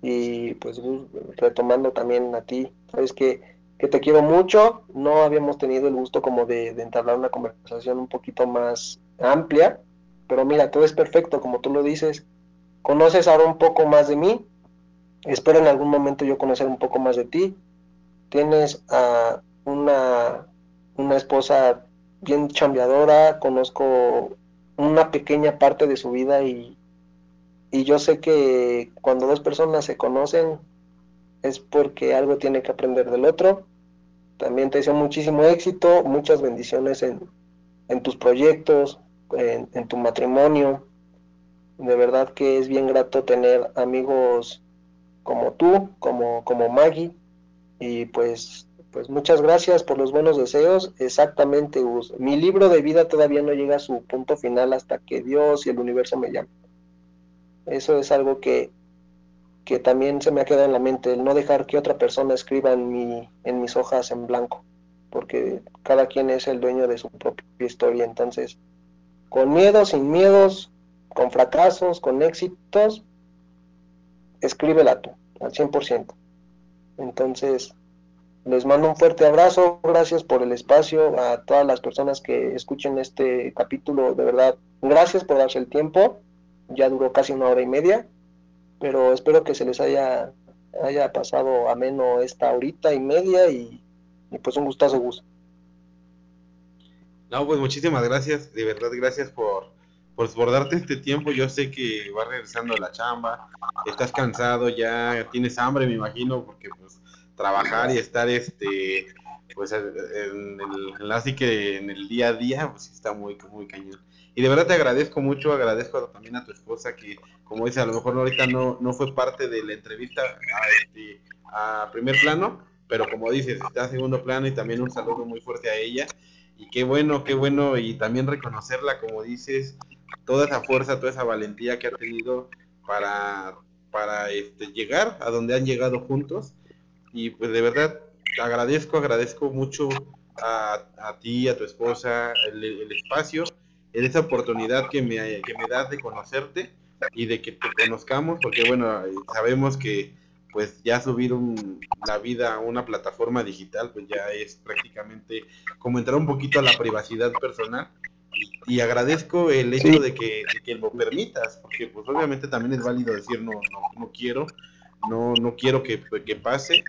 Y pues retomando también a ti, sabes que, que te quiero mucho, no habíamos tenido el gusto como de, de entablar una conversación un poquito más amplia, pero mira, todo es perfecto, como tú lo dices. Conoces ahora un poco más de mí. Espero en algún momento yo conocer un poco más de ti. Tienes a una, una esposa bien chambeadora. Conozco una pequeña parte de su vida y, y yo sé que cuando dos personas se conocen es porque algo tiene que aprender del otro. También te deseo muchísimo éxito, muchas bendiciones en, en tus proyectos, en, tu matrimonio. De verdad que es bien grato tener amigos como tú, como, como Maggie. Y pues, pues muchas gracias por los buenos deseos. Exactamente, Mi libro de vida todavía no llega a su punto final hasta que Dios y el universo me llamen. Eso es algo que, que también se me ha quedado en la mente, el no dejar que otra persona escriba en, mi, en mis hojas en blanco, porque cada quien es el dueño de su propia historia. Entonces, con miedos, sin miedos, con fracasos, con éxitos, escríbela tú, al 100%. Entonces, les mando un fuerte abrazo, gracias por el espacio, a todas las personas que escuchen este capítulo, de verdad, gracias por darse el tiempo, ya duró casi una hora y media, pero espero que se les haya, haya pasado ameno esta horita y media y, y pues un gustazo gusto. No, pues muchísimas gracias, de verdad, gracias por, por, darte este tiempo. Yo sé que vas regresando a la chamba, estás cansado, ya tienes hambre, me imagino, porque pues trabajar y estar este pues en el, así que en el día a día pues está muy muy cañón y de verdad te agradezco mucho agradezco también a tu esposa que como dice a lo mejor ahorita no no fue parte de la entrevista a, este, a primer plano pero como dices está a segundo plano y también un saludo muy fuerte a ella y qué bueno, qué bueno, y también reconocerla, como dices, toda esa fuerza, toda esa valentía que ha tenido para, para este, llegar a donde han llegado juntos. Y pues de verdad, agradezco, agradezco mucho a, a ti, a tu esposa, el, el espacio, en esa oportunidad que me, que me das de conocerte y de que te conozcamos, porque bueno, sabemos que pues ya subir un, la vida a una plataforma digital, pues ya es prácticamente como entrar un poquito a la privacidad personal. Y, agradezco el hecho de, que, lo permitas, porque pues obviamente también es válido decir no, no, no quiero, no, no quiero que, que pase,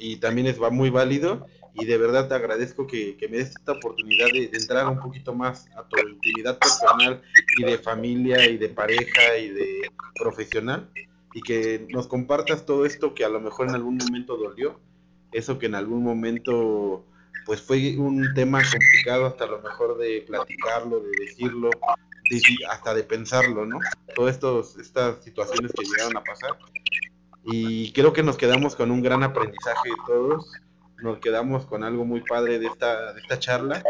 y también es va muy válido. Y de verdad te agradezco que, me des esta oportunidad de, de, entrar un poquito más a tu intimidad personal y de familia y de pareja y de profesional y que nos compartas todo esto que a lo mejor en algún momento dolió, eso que en algún momento pues fue un tema complicado hasta lo mejor de platicarlo, de decirlo, hasta de pensarlo, ¿no? Todas estas situaciones que llegaron a pasar. Y creo que nos quedamos con un gran aprendizaje todos, nos quedamos con algo muy padre de esta, de esta charla.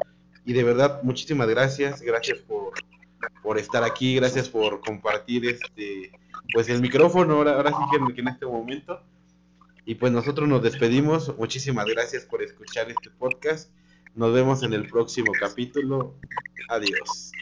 Y de verdad, muchísimas gracias, gracias por, por estar aquí, gracias por compartir este pues el micrófono ahora, sí que en este momento. Y pues nosotros nos despedimos. Muchísimas gracias por escuchar este podcast. Nos vemos en el próximo capítulo. Adiós.